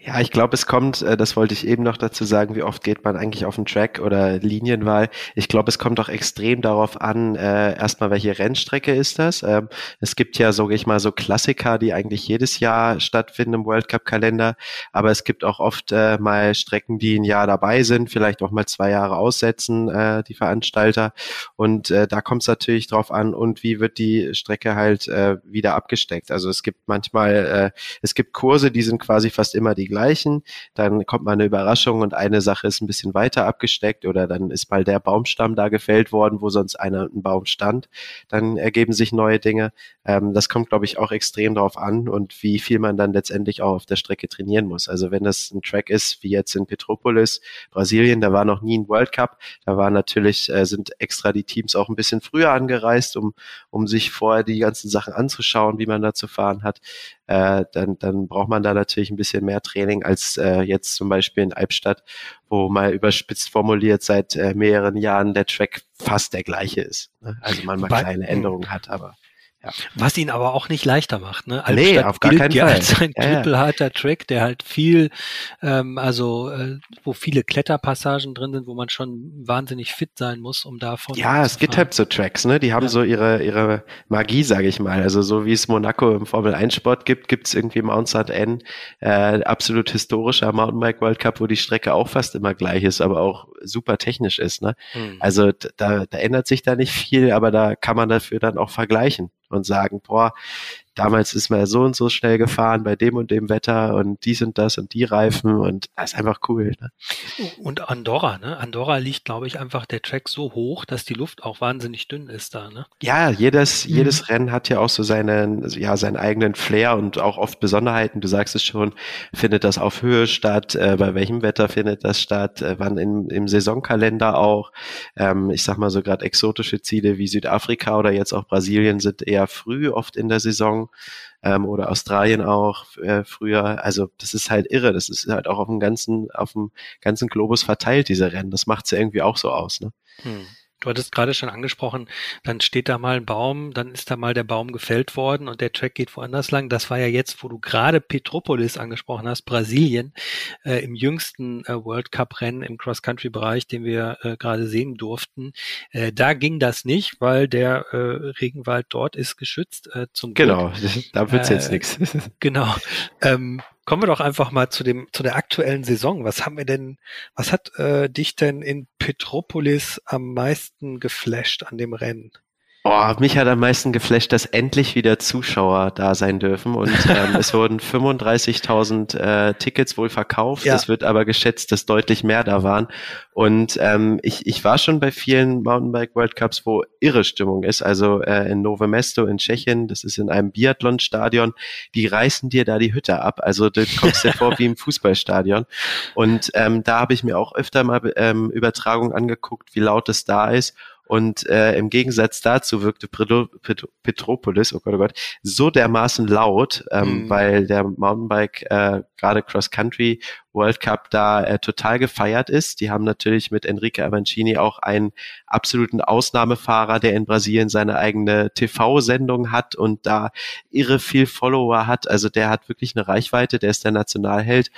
Ja, ich glaube, es kommt, äh, das wollte ich eben noch dazu sagen, wie oft geht man eigentlich auf den Track oder Linienwahl. Ich glaube, es kommt auch extrem darauf an, äh, erstmal, welche Rennstrecke ist das. Ähm, es gibt ja, sage ich mal, so Klassiker, die eigentlich jedes Jahr stattfinden im World Cup Kalender, aber es gibt auch oft äh, mal Strecken, die ein Jahr dabei sind, vielleicht auch mal zwei Jahre aussetzen, äh, die Veranstalter. Und äh, da kommt es natürlich drauf an, und wie wird die Strecke halt äh, wieder abgesteckt. Also es gibt manchmal, äh, es gibt Kurse, die sind quasi fast immer die gleichen. Dann kommt mal eine Überraschung und eine Sache ist ein bisschen weiter abgesteckt oder dann ist mal der Baumstamm da gefällt worden, wo sonst einer ein Baum stand. Dann ergeben sich neue Dinge. Ähm, das kommt, glaube ich, auch extrem darauf an und wie viel man dann letztendlich auch auf der Strecke trainieren muss. Also wenn das ein Track ist, wie jetzt in Petropolis, Brasilien, da war noch nie ein World Cup. Da war natürlich, äh, sind extra die Teams auch ein bisschen früher angereist, um, um sich vorher die ganzen Sachen anzuschauen, wie man da zu fahren hat. Äh, dann, dann braucht man da natürlich ein bisschen mehr Training als äh, jetzt zum Beispiel in Albstadt, wo mal überspitzt formuliert seit äh, mehreren Jahren der Track fast der gleiche ist. Ne? Also man mal kleine Änderungen hat, aber ja. Was ihn aber auch nicht leichter macht. Ne? Albstadt nee, auf gar keinen ja Fall. als ein ja, knüppelharter Track, der halt viel, ähm, also äh, wo viele Kletterpassagen drin sind, wo man schon wahnsinnig fit sein muss, um davon. Ja, es gibt halt so Tracks, ne? Die haben ja. so ihre ihre Magie, sage ich mal. Also so wie es Monaco im Formel 1 Sport gibt, gibt es irgendwie Mount St. N, äh, absolut historischer Mountainbike World Cup, wo die Strecke auch fast immer gleich ist, aber auch super technisch ist. Ne? Hm. Also da, da ändert sich da nicht viel, aber da kann man dafür dann auch vergleichen und sagen, boah, damals ist man so und so schnell gefahren bei dem und dem Wetter und dies und das und die Reifen und das ist einfach cool. Ne? Und Andorra, ne? Andorra liegt, glaube ich, einfach der Track so hoch, dass die Luft auch wahnsinnig dünn ist da, ne? Ja, jedes, mhm. jedes Rennen hat ja auch so seinen, ja, seinen eigenen Flair und auch oft Besonderheiten. Du sagst es schon, findet das auf Höhe statt, äh, bei welchem Wetter findet das statt, äh, wann im, im Saisonkalender auch. Ähm, ich sag mal so gerade exotische Ziele wie Südafrika oder jetzt auch Brasilien sind eher früh oft in der Saison ähm, oder Australien auch äh, früher. Also das ist halt irre. Das ist halt auch auf dem ganzen, auf dem ganzen Globus verteilt, diese Rennen. Das macht ja irgendwie auch so aus. Ne? Hm. Du hattest gerade schon angesprochen, dann steht da mal ein Baum, dann ist da mal der Baum gefällt worden und der Track geht woanders lang. Das war ja jetzt, wo du gerade Petropolis angesprochen hast, Brasilien, äh, im jüngsten äh, World Cup Rennen im Cross-Country-Bereich, den wir äh, gerade sehen durften. Äh, da ging das nicht, weil der äh, Regenwald dort ist geschützt. Äh, zum genau, [laughs] da wird's jetzt nichts. [laughs] Genau. Ähm, Kommen wir doch einfach mal zu dem zu der aktuellen Saison. Was haben wir denn? Was hat äh, dich denn in Petropolis am meisten geflasht an dem Rennen? Oh, mich hat am meisten geflasht, dass endlich wieder Zuschauer da sein dürfen und [laughs] ähm, es wurden 35.000 äh, Tickets wohl verkauft. Ja. Es wird aber geschätzt, dass deutlich mehr da waren. Und ähm, ich, ich war schon bei vielen Mountainbike World Cups, wo irre Stimmung ist. Also äh, in Novo Mesto in Tschechien, das ist in einem Biathlon-Stadion, die reißen dir da die Hütte ab. Also du kommst dir vor [laughs] wie im Fußballstadion. Und ähm, da habe ich mir auch öfter mal ähm, Übertragung angeguckt, wie laut es da ist. Und äh, im Gegensatz dazu wirkte Petropolis, oh Gott, oh Gott, so dermaßen laut, ähm, mhm. weil der Mountainbike äh, gerade Cross Country World Cup da äh, total gefeiert ist. Die haben natürlich mit Enrique Avancini auch einen absoluten Ausnahmefahrer, der in Brasilien seine eigene TV-Sendung hat und da irre viel Follower hat. Also der hat wirklich eine Reichweite, der ist der Nationalheld.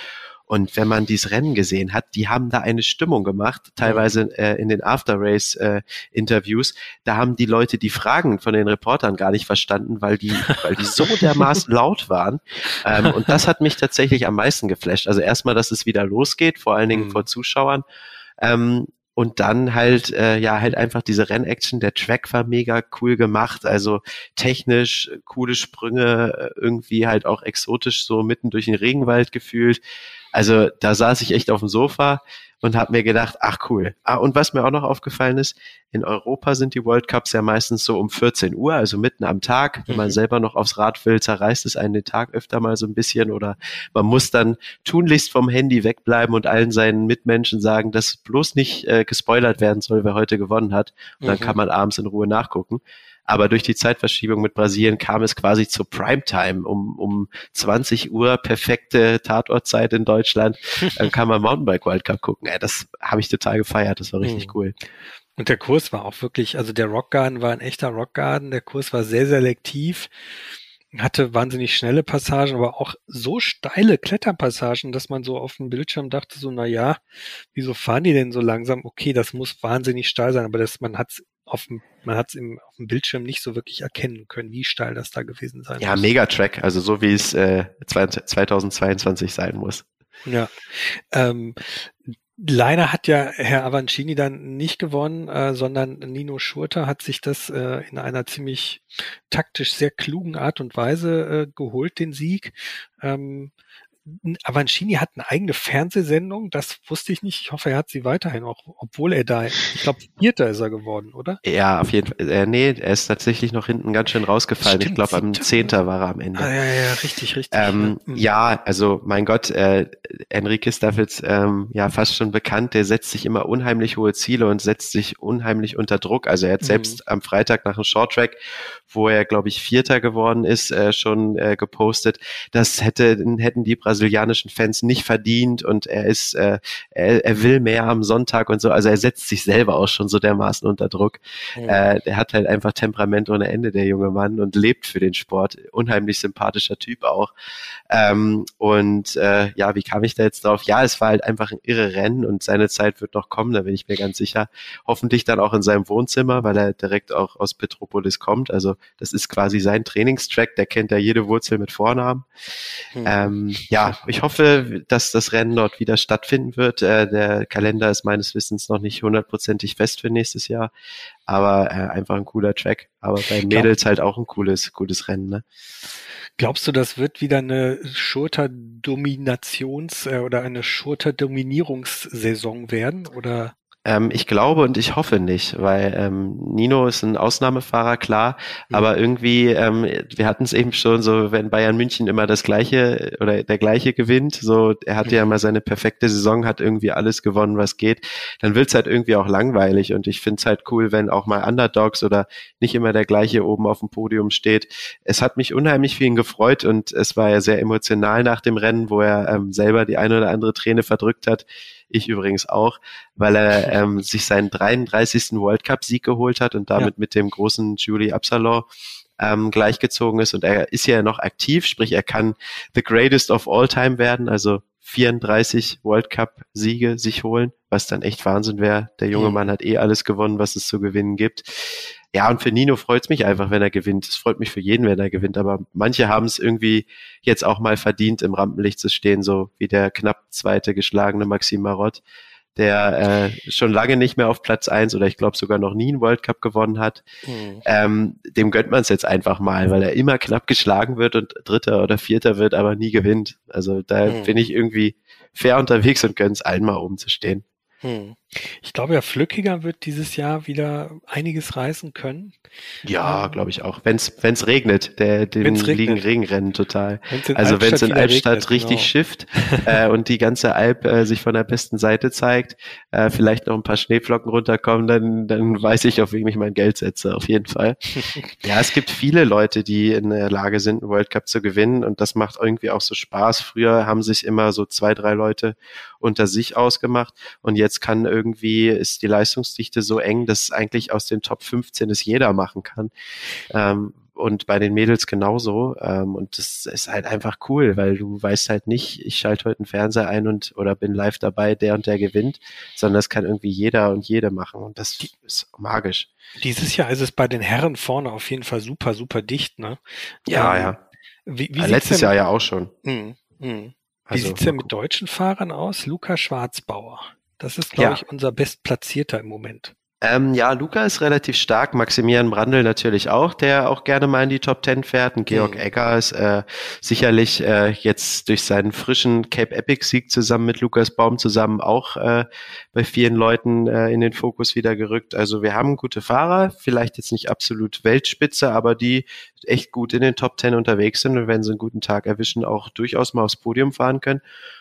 Und wenn man dieses Rennen gesehen hat, die haben da eine Stimmung gemacht, teilweise äh, in den After-Race-Interviews. Äh, da haben die Leute die Fragen von den Reportern gar nicht verstanden, weil die, [laughs] weil die so dermaßen laut waren. Ähm, und das hat mich tatsächlich am meisten geflasht. Also erstmal, dass es wieder losgeht, vor allen Dingen mhm. vor Zuschauern. Ähm, und dann halt äh, ja halt einfach diese Rennaction, der Track war mega cool gemacht, also technisch coole Sprünge, äh, irgendwie halt auch exotisch so mitten durch den Regenwald gefühlt. Also da saß ich echt auf dem Sofa und habe mir gedacht, ach cool. Ah, und was mir auch noch aufgefallen ist, in Europa sind die World Cups ja meistens so um 14 Uhr, also mitten am Tag. Wenn man mhm. selber noch aufs Rad will, zerreißt es einen den Tag öfter mal so ein bisschen oder man muss dann tunlichst vom Handy wegbleiben und allen seinen Mitmenschen sagen, dass bloß nicht äh, gespoilert werden soll, wer heute gewonnen hat. Und dann mhm. kann man abends in Ruhe nachgucken. Aber durch die Zeitverschiebung mit Brasilien kam es quasi zur Primetime um, um 20 Uhr, perfekte Tatortzeit in Deutschland. Dann kann man Mountainbike World Cup gucken. Ja, das habe ich total gefeiert. Das war richtig mhm. cool. Und der Kurs war auch wirklich, also der Rockgarden war ein echter Rockgarden. Der Kurs war sehr selektiv hatte wahnsinnig schnelle Passagen, aber auch so steile Kletterpassagen, dass man so auf dem Bildschirm dachte so, na ja, wieso fahren die denn so langsam? Okay, das muss wahnsinnig steil sein, aber das, man hat auf dem, man hat es auf dem Bildschirm nicht so wirklich erkennen können, wie steil das da gewesen sein ja, muss. Ja, Megatrack, also so wie es äh, 2022 sein muss. Ja. Ähm, Leider hat ja Herr Avancini dann nicht gewonnen, äh, sondern Nino Schurter hat sich das äh, in einer ziemlich taktisch sehr klugen Art und Weise äh, geholt, den Sieg. Ähm, Avancini hat eine eigene Fernsehsendung, das wusste ich nicht. Ich hoffe, er hat sie weiterhin auch, obwohl er da, ich glaube, Vierter ist er geworden, oder? Ja, auf jeden Fall. Äh, nee, er ist tatsächlich noch hinten ganz schön rausgefallen. Stimmt, ich glaube, am Zehnter war er am Ende. Ah, ja, ja, richtig, richtig. Ähm, ja. Mhm. ja, also mein Gott, äh, Enrique Staffels, ähm, ja, fast schon bekannt, der setzt sich immer unheimlich hohe Ziele und setzt sich unheimlich unter Druck. Also er hat mhm. selbst am Freitag nach einem Shorttrack, wo er, glaube ich, Vierter geworden ist, äh, schon äh, gepostet. Das hätte, hätten die brasilianischen Fans nicht verdient und er ist, äh, er, er will mehr am Sonntag und so. Also er setzt sich selber auch schon so dermaßen unter Druck. Mhm. Äh, der hat halt einfach Temperament ohne Ende, der junge Mann, und lebt für den Sport. Unheimlich sympathischer Typ auch. Ähm, und äh, ja, wie kam ich da jetzt drauf? Ja, es war halt einfach ein irre Rennen und seine Zeit wird noch kommen, da bin ich mir ganz sicher. Hoffentlich dann auch in seinem Wohnzimmer, weil er direkt auch aus Petropolis kommt. Also das ist quasi sein Trainingstrack, der kennt ja jede Wurzel mit Vornamen. Mhm. Ähm, ja, ich hoffe, dass das Rennen dort wieder stattfinden wird. Äh, der Kalender ist meines Wissens noch nicht hundertprozentig fest für nächstes Jahr, aber äh, einfach ein cooler Track. Aber bei Mädels halt auch ein cooles, cooles Rennen. Ne? Glaubst du, das wird wieder eine Schurter-Dominations- äh, oder eine Schurter-Dominierungssaison werden? Oder? Ähm, ich glaube und ich hoffe nicht, weil ähm, Nino ist ein Ausnahmefahrer, klar, mhm. aber irgendwie, ähm, wir hatten es eben schon so, wenn Bayern München immer das gleiche oder der gleiche gewinnt, so er hatte mhm. ja immer seine perfekte Saison, hat irgendwie alles gewonnen, was geht, dann wird's halt irgendwie auch langweilig und ich find's halt cool, wenn auch mal Underdogs oder nicht immer der gleiche oben auf dem Podium steht. Es hat mich unheimlich für ihn gefreut und es war ja sehr emotional nach dem Rennen, wo er ähm, selber die eine oder andere Träne verdrückt hat ich übrigens auch, weil er ähm, sich seinen 33. World Cup-Sieg geholt hat und damit ja. mit dem großen Julie Absalon ähm, gleichgezogen ist und er ist ja noch aktiv, sprich er kann the greatest of all time werden, also 34 World Cup Siege sich holen, was dann echt Wahnsinn wäre. Der junge mhm. Mann hat eh alles gewonnen, was es zu gewinnen gibt. Ja, und für Nino freut es mich einfach, wenn er gewinnt. Es freut mich für jeden, wenn er gewinnt. Aber manche haben es irgendwie jetzt auch mal verdient, im Rampenlicht zu stehen, so wie der knapp zweite geschlagene Maxim Marott, der äh, schon lange nicht mehr auf Platz eins oder ich glaube sogar noch nie einen World Cup gewonnen hat. Mhm. Ähm, dem gönnt man es jetzt einfach mal, weil er immer knapp geschlagen wird und Dritter oder Vierter wird, aber nie gewinnt. Also da mhm. bin ich irgendwie fair unterwegs und gönne es allen mal oben zu stehen. Hm. Ich glaube ja, Flückiger wird dieses Jahr wieder einiges reißen können. Ja, ähm, glaube ich auch. Wenn es regnet, der, den wenn's regnet. liegen Regenrennen total. also wenn es in Albstadt regnet, richtig genau. schifft [laughs] äh, und die ganze Alp äh, sich von der besten Seite zeigt, äh, vielleicht noch ein paar Schneeflocken runterkommen, dann, dann weiß ich, auf wen ich mein Geld setze, auf jeden Fall. [laughs] ja, es gibt viele Leute, die in der Lage sind, einen World Cup zu gewinnen und das macht irgendwie auch so Spaß. Früher haben sich immer so zwei, drei Leute unter sich ausgemacht und jetzt kann irgendwie, ist die Leistungsdichte so eng, dass eigentlich aus den Top 15 es jeder machen kann. Ähm, und bei den Mädels genauso. Ähm, und das ist halt einfach cool, weil du weißt halt nicht, ich schalte heute einen Fernseher ein und oder bin live dabei, der und der gewinnt, sondern das kann irgendwie jeder und jede machen. Und das ist magisch. Dieses Jahr ist es bei den Herren vorne auf jeden Fall super, super dicht, ne? Ja, ähm, ja. Wie, wie ja letztes Jahr ja auch schon. Mh, mh. Wie also, sieht's denn mit deutschen Fahrern aus? Luca Schwarzbauer. Das ist, glaube ja. ich, unser Bestplatzierter im Moment. Ähm, ja, Luca ist relativ stark, Maximilian Brandl natürlich auch, der auch gerne mal in die Top Ten fährt. Und Georg mhm. Egger ist äh, sicherlich äh, jetzt durch seinen frischen Cape Epic Sieg zusammen mit Lukas Baum zusammen auch äh, bei vielen Leuten äh, in den Fokus wieder gerückt. Also wir haben gute Fahrer, vielleicht jetzt nicht absolut Weltspitze, aber die echt gut in den Top Ten unterwegs sind und wenn sie einen guten Tag erwischen, auch durchaus mal aufs Podium fahren können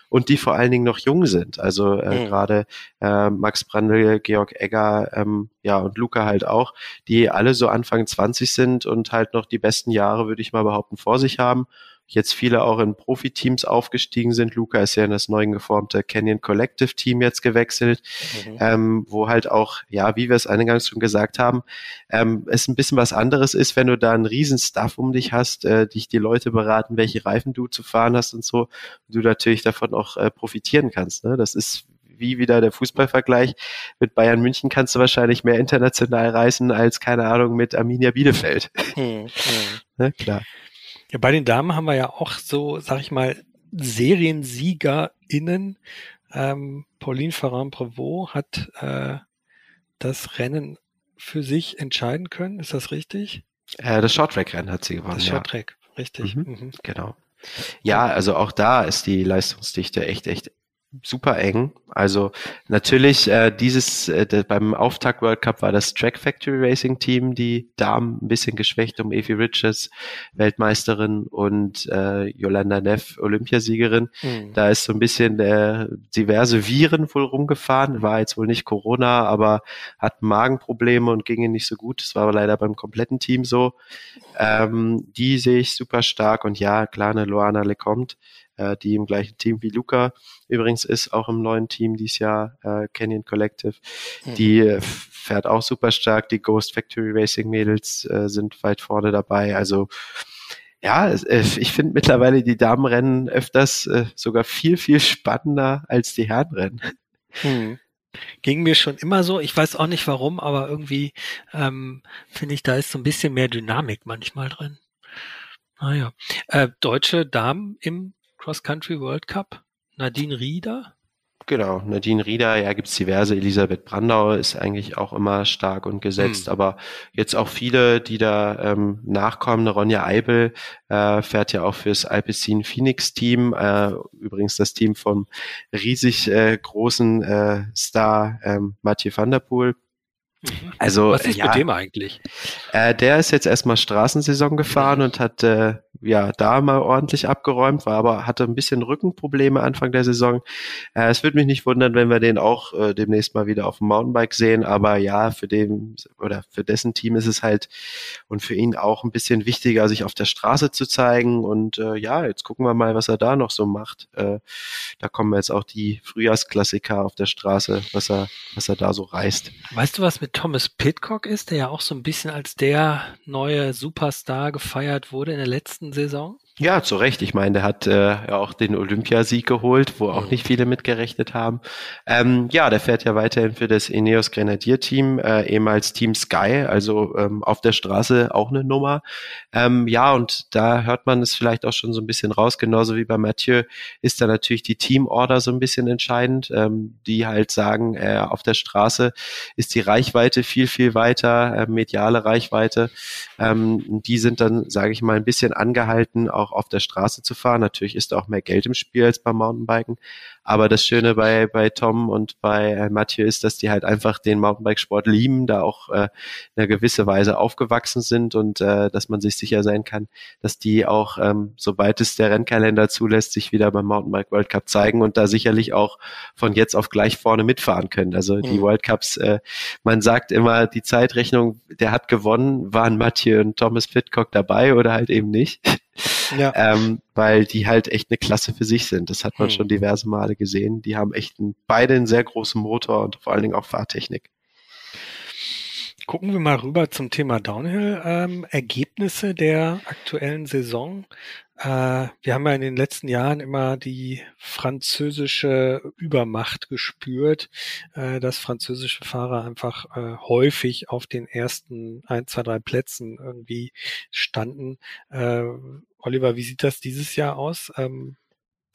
und die vor allen Dingen noch jung sind. Also äh, mhm. gerade äh, Max Brandl, Georg Egger, ähm, ja und Luca halt auch, die alle so Anfang 20 sind und halt noch die besten Jahre, würde ich mal behaupten, vor sich haben jetzt viele auch in Profiteams aufgestiegen sind. Luca ist ja in das neu geformte Canyon Collective Team jetzt gewechselt, mhm. ähm, wo halt auch, ja, wie wir es eingangs schon gesagt haben, ähm, es ein bisschen was anderes ist, wenn du da einen riesen Stuff um dich hast, äh, dich die Leute beraten, welche Reifen du zu fahren hast und so, und du natürlich davon auch äh, profitieren kannst. Ne? Das ist wie wieder der Fußballvergleich. Mit Bayern München kannst du wahrscheinlich mehr international reisen als, keine Ahnung, mit Arminia Bielefeld. Hm, hm. [laughs] ne? Klar. Ja, bei den Damen haben wir ja auch so, sag ich mal, SeriensiegerInnen. Ähm, Pauline Ferrand-Prévot hat äh, das Rennen für sich entscheiden können. Ist das richtig? Äh, das Shorttrack-Rennen hat sie gewonnen. Das Shorttrack, ja. richtig. Mhm. Mhm. Genau. Ja, also auch da ist die Leistungsdichte echt, echt super eng. Also natürlich äh, dieses äh, beim Auftakt World Cup war das Track Factory Racing Team die Damen ein bisschen geschwächt um Evie Richards Weltmeisterin und äh, Yolanda Neff Olympiasiegerin. Mhm. Da ist so ein bisschen äh, diverse Viren wohl rumgefahren. War jetzt wohl nicht Corona, aber hat Magenprobleme und ging nicht so gut. Das war aber leider beim kompletten Team so. Ähm, die sehe ich super stark und ja, klar, eine Loana Lecomte äh, die im gleichen Team wie Luca übrigens ist, auch im neuen Team dieses Jahr, äh, Canyon Collective. Mhm. Die äh, fährt auch super stark. Die Ghost Factory Racing Mädels äh, sind weit vorne dabei. Also ja, äh, ich finde mittlerweile die Damenrennen öfters äh, sogar viel, viel spannender als die Herrenrennen. Mhm. Ging mir schon immer so. Ich weiß auch nicht warum, aber irgendwie ähm, finde ich, da ist so ein bisschen mehr Dynamik manchmal drin. Naja. Äh, deutsche Damen im Cross Country World Cup. Nadine Rieder. Genau, Nadine Rieder, ja, gibt's diverse. Elisabeth Brandau ist eigentlich auch immer stark und gesetzt, hm. aber jetzt auch viele, die da ähm, nachkommen. Ronja Eibel äh, fährt ja auch fürs Alpecin Phoenix Team, äh, übrigens das Team vom riesig äh, großen äh, Star ähm, Mathieu van der Poel. Mhm. Also, Was ist ja, mit dem eigentlich? Äh, der ist jetzt erstmal Straßensaison gefahren mhm. und hat äh, ja da mal ordentlich abgeräumt, war aber hatte ein bisschen Rückenprobleme Anfang der Saison. Äh, es würde mich nicht wundern, wenn wir den auch äh, demnächst mal wieder auf dem Mountainbike sehen, aber ja, für den oder für dessen Team ist es halt und für ihn auch ein bisschen wichtiger, sich auf der Straße zu zeigen und äh, ja, jetzt gucken wir mal, was er da noch so macht. Äh, da kommen jetzt auch die Frühjahrsklassiker auf der Straße, was er was er da so reißt. Weißt du, was mit Thomas Pitcock ist, der ja auch so ein bisschen als der neue Superstar gefeiert wurde in der letzten Saison? Ja, zu Recht. Ich meine, der hat äh, ja auch den Olympiasieg geholt, wo auch mhm. nicht viele mitgerechnet haben. Ähm, ja, der fährt ja weiterhin für das Ineos Grenadier Team, äh, ehemals Team Sky, also ähm, auf der Straße auch eine Nummer. Ähm, ja, und da hört man es vielleicht auch schon so ein bisschen raus, genauso wie bei Mathieu ist da natürlich die Teamorder so ein bisschen entscheidend, ähm, die halt sagen, äh, auf der Straße ist die Reichweite viel, viel weiter, äh, mediale Reichweite. Ähm, die sind dann, sage ich mal, ein bisschen angehalten, auch auf der Straße zu fahren. Natürlich ist da auch mehr Geld im Spiel als beim Mountainbiken. Aber das Schöne bei, bei Tom und bei äh, Mathieu ist, dass die halt einfach den Mountainbikesport lieben, da auch äh, in einer gewisse Weise aufgewachsen sind und äh, dass man sich sicher sein kann, dass die auch, ähm, sobald es der Rennkalender zulässt, sich wieder beim Mountainbike World Cup zeigen und da sicherlich auch von jetzt auf gleich vorne mitfahren können. Also die mhm. World Cups, äh, man sagt immer, die Zeitrechnung, der hat gewonnen, waren Mathieu und Thomas Pitcock dabei oder halt eben nicht ja. ähm, weil die halt echt eine Klasse für sich sind. Das hat man hm. schon diverse Male gesehen. Die haben echt einen, beide einen sehr großen Motor und vor allen Dingen auch Fahrtechnik. Gucken wir mal rüber zum Thema Downhill. Ähm, Ergebnisse der aktuellen Saison. Äh, wir haben ja in den letzten Jahren immer die französische Übermacht gespürt, äh, dass französische Fahrer einfach äh, häufig auf den ersten ein, zwei, drei Plätzen irgendwie standen. Oliver, wie sieht das dieses Jahr aus? Ähm,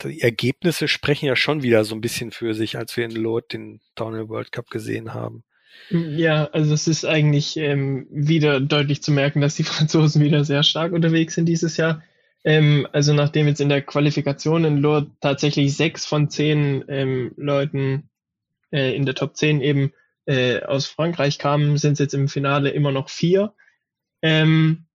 die Ergebnisse sprechen ja schon wieder so ein bisschen für sich, als wir in Lourdes den Downhill World Cup gesehen haben. Ja, also es ist eigentlich ähm, wieder deutlich zu merken, dass die [laughs] Franzosen wieder sehr stark unterwegs sind dieses Jahr. Ähm, also nachdem jetzt in der Qualifikation in Lourdes tatsächlich sechs von zehn ähm, Leuten äh, in der Top 10 eben äh, aus Frankreich kamen, sind es jetzt im Finale immer noch vier. Ähm,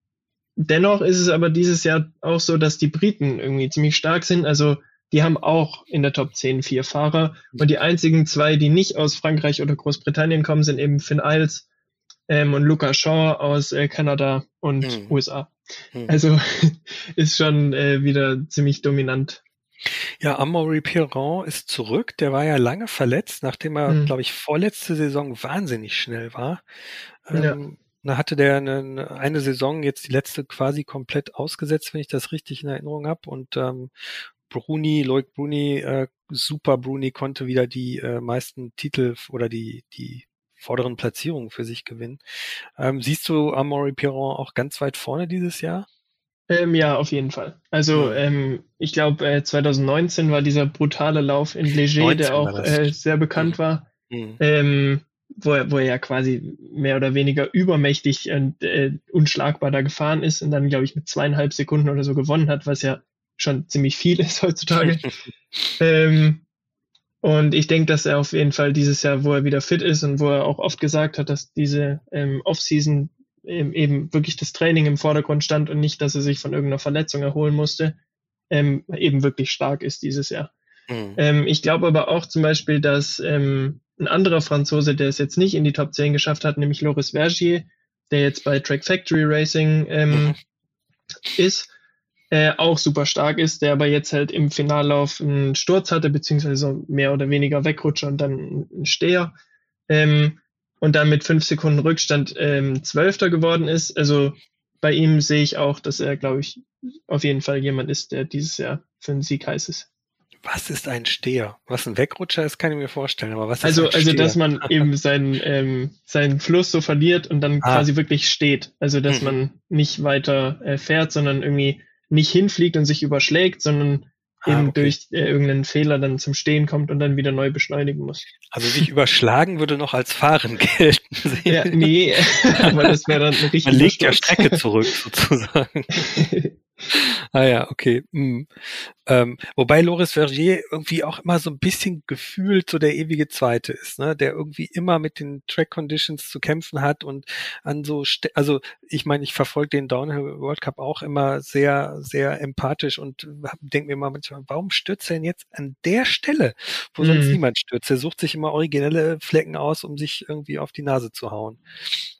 dennoch ist es aber dieses Jahr auch so, dass die Briten irgendwie ziemlich stark sind. Also die haben auch in der Top 10 vier Fahrer. Und die einzigen zwei, die nicht aus Frankreich oder Großbritannien kommen, sind eben Finn Iles ähm, und Luca Shaw aus äh, Kanada und hm. USA. Hm. Also [laughs] ist schon äh, wieder ziemlich dominant. Ja, Amaury Piron ist zurück. Der war ja lange verletzt, nachdem er, hm. glaube ich, vorletzte Saison wahnsinnig schnell war. Ähm, ja. Da hatte der eine, eine Saison jetzt die letzte quasi komplett ausgesetzt, wenn ich das richtig in Erinnerung habe. Und ähm, Bruni, Loic Bruni, äh, Super Bruni konnte wieder die äh, meisten Titel oder die, die vorderen Platzierungen für sich gewinnen. Ähm, siehst du Amaury Piron auch ganz weit vorne dieses Jahr? Ähm, ja, auf jeden Fall. Also ähm, ich glaube, äh, 2019 war dieser brutale Lauf in Leger, der auch äh, sehr bekannt mhm. war, mhm. Ähm, wo, er, wo er ja quasi mehr oder weniger übermächtig und äh, unschlagbar da gefahren ist und dann, glaube ich, mit zweieinhalb Sekunden oder so gewonnen hat, was ja schon ziemlich viel ist heutzutage. [laughs] ähm, und ich denke, dass er auf jeden Fall dieses Jahr, wo er wieder fit ist und wo er auch oft gesagt hat, dass diese ähm, Offseason ähm, eben wirklich das Training im Vordergrund stand und nicht, dass er sich von irgendeiner Verletzung erholen musste, ähm, eben wirklich stark ist dieses Jahr. Mhm. Ähm, ich glaube aber auch zum Beispiel, dass ähm, ein anderer Franzose, der es jetzt nicht in die Top 10 geschafft hat, nämlich Loris Vergier, der jetzt bei Track Factory Racing ähm, mhm. ist, äh, auch super stark ist, der aber jetzt halt im Finallauf einen Sturz hatte, beziehungsweise mehr oder weniger Wegrutscher und dann einen Steher. Ähm, und dann mit fünf Sekunden Rückstand ähm, Zwölfter geworden ist. Also bei ihm sehe ich auch, dass er, glaube ich, auf jeden Fall jemand ist, der dieses Jahr für einen Sieg heiß ist. Was ist ein Steher? Was ein Wegrutscher ist, kann ich mir vorstellen. Aber was ist also, ein also, dass man [laughs] eben seinen, ähm, seinen Fluss so verliert und dann ah. quasi wirklich steht. Also, dass mhm. man nicht weiter äh, fährt, sondern irgendwie nicht hinfliegt und sich überschlägt, sondern ah, eben okay. durch äh, irgendeinen Fehler dann zum Stehen kommt und dann wieder neu beschleunigen muss. Also sich überschlagen würde noch als Fahren [laughs] gelten. ja, nee, [laughs] aber das wäre dann eine richtige Man legt ja Strecke [laughs] zurück sozusagen. Ah ja, okay. Hm. Ähm, wobei Loris Vergier irgendwie auch immer so ein bisschen gefühlt so der ewige Zweite ist, ne? der irgendwie immer mit den Track Conditions zu kämpfen hat und an so, St also ich meine, ich verfolge den Downhill World Cup auch immer sehr, sehr empathisch und denke mir mal manchmal, warum stürzt er denn jetzt an der Stelle, wo mhm. sonst niemand stürzt? Er sucht sich immer originelle Flecken aus, um sich irgendwie auf die Nase zu hauen.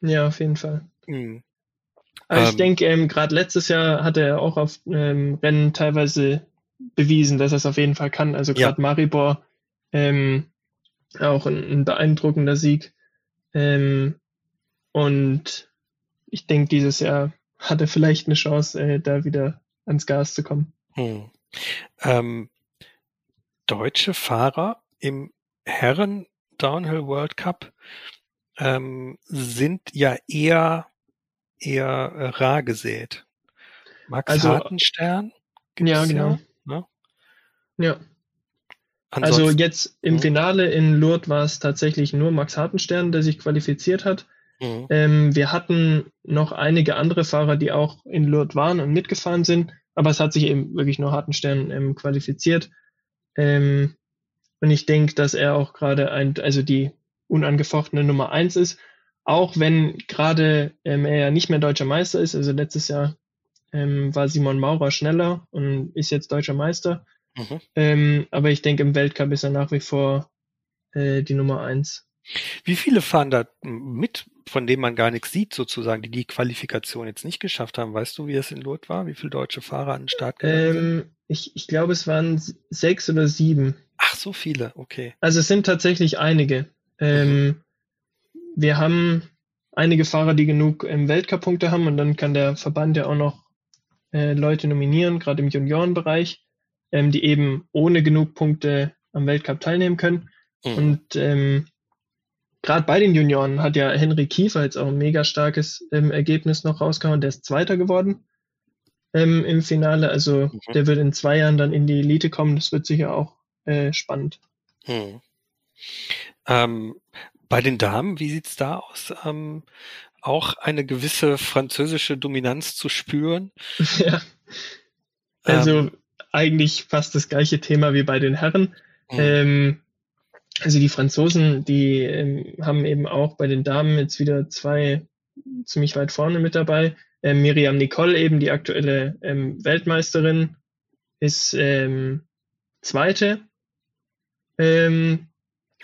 Ja, auf jeden Fall. Mhm. Aber ähm, ich denke, ähm, gerade letztes Jahr hat er auch auf ähm, Rennen teilweise bewiesen, dass er es auf jeden Fall kann. Also gerade ja. Maribor ähm, auch ein, ein beeindruckender Sieg. Ähm, und ich denke, dieses Jahr hat er vielleicht eine Chance, äh, da wieder ans Gas zu kommen. Hm. Ähm, deutsche Fahrer im Herren Downhill World Cup sind ja eher eher äh, rar gesät. Max also, Hartenstern? Ja, genau. Ja. Ne? ja. Also jetzt im mhm. Finale in Lourdes war es tatsächlich nur Max Hartenstern, der sich qualifiziert hat. Mhm. Ähm, wir hatten noch einige andere Fahrer, die auch in Lourdes waren und mitgefahren sind, aber es hat sich eben wirklich nur Hartenstern ähm, qualifiziert. Ähm, und ich denke, dass er auch gerade ein, also die unangefochtene Nummer eins ist auch wenn gerade ähm, er ja nicht mehr deutscher Meister ist, also letztes Jahr ähm, war Simon Maurer schneller und ist jetzt deutscher Meister. Mhm. Ähm, aber ich denke, im Weltcup ist er nach wie vor äh, die Nummer eins. Wie viele fahren da mit, von denen man gar nichts sieht, sozusagen, die die Qualifikation jetzt nicht geschafft haben? Weißt du, wie es in Lourdes war? Wie viele deutsche Fahrer an den Start gegangen sind? Ähm, ich, ich glaube, es waren sechs oder sieben. Ach, so viele, okay. Also es sind tatsächlich einige. Ähm, mhm wir haben einige Fahrer, die genug ähm, Weltcup-Punkte haben und dann kann der Verband ja auch noch äh, Leute nominieren, gerade im Juniorenbereich, ähm, die eben ohne genug Punkte am Weltcup teilnehmen können. Mhm. Und ähm, gerade bei den Junioren hat ja Henry Kiefer jetzt auch ein mega starkes ähm, Ergebnis noch rausgehauen. Der ist Zweiter geworden ähm, im Finale. Also mhm. der wird in zwei Jahren dann in die Elite kommen. Das wird sicher auch äh, spannend. Mhm. Ähm, bei den Damen, wie sieht's da aus? Ähm, auch eine gewisse französische Dominanz zu spüren? [laughs] Ja. Also ähm, eigentlich fast das gleiche Thema wie bei den Herren. Mhm. Ähm, also die Franzosen, die ähm, haben eben auch bei den Damen jetzt wieder zwei ziemlich weit vorne mit dabei. Ähm, Miriam Nicole, eben die aktuelle ähm, Weltmeisterin, ist ähm, zweite.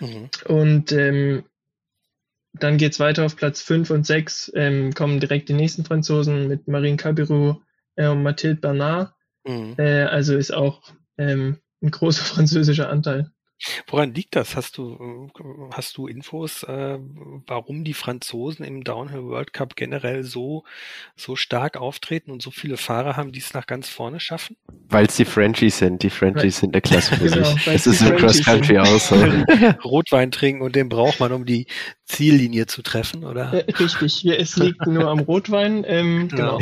Mhm. Und ähm, dann geht's weiter auf Platz 5 und 6, ähm, kommen direkt die nächsten Franzosen mit Marine Cabirou äh, und Mathilde Bernard. Mhm. Äh, also ist auch ähm, ein großer [laughs] französischer Anteil. Woran liegt das? Hast du, hast du Infos, äh, warum die Franzosen im Downhill World Cup generell so, so stark auftreten und so viele Fahrer haben, die es nach ganz vorne schaffen? Weil es die Frenchies sind. Die Frenchies sind der Klasse [laughs] für genau, sich. Es ist im Cross Country auch so. [laughs] Rotwein trinken und den braucht man, um die Ziellinie zu treffen, oder? Äh, richtig. Es liegt nur am Rotwein. Ähm, genau.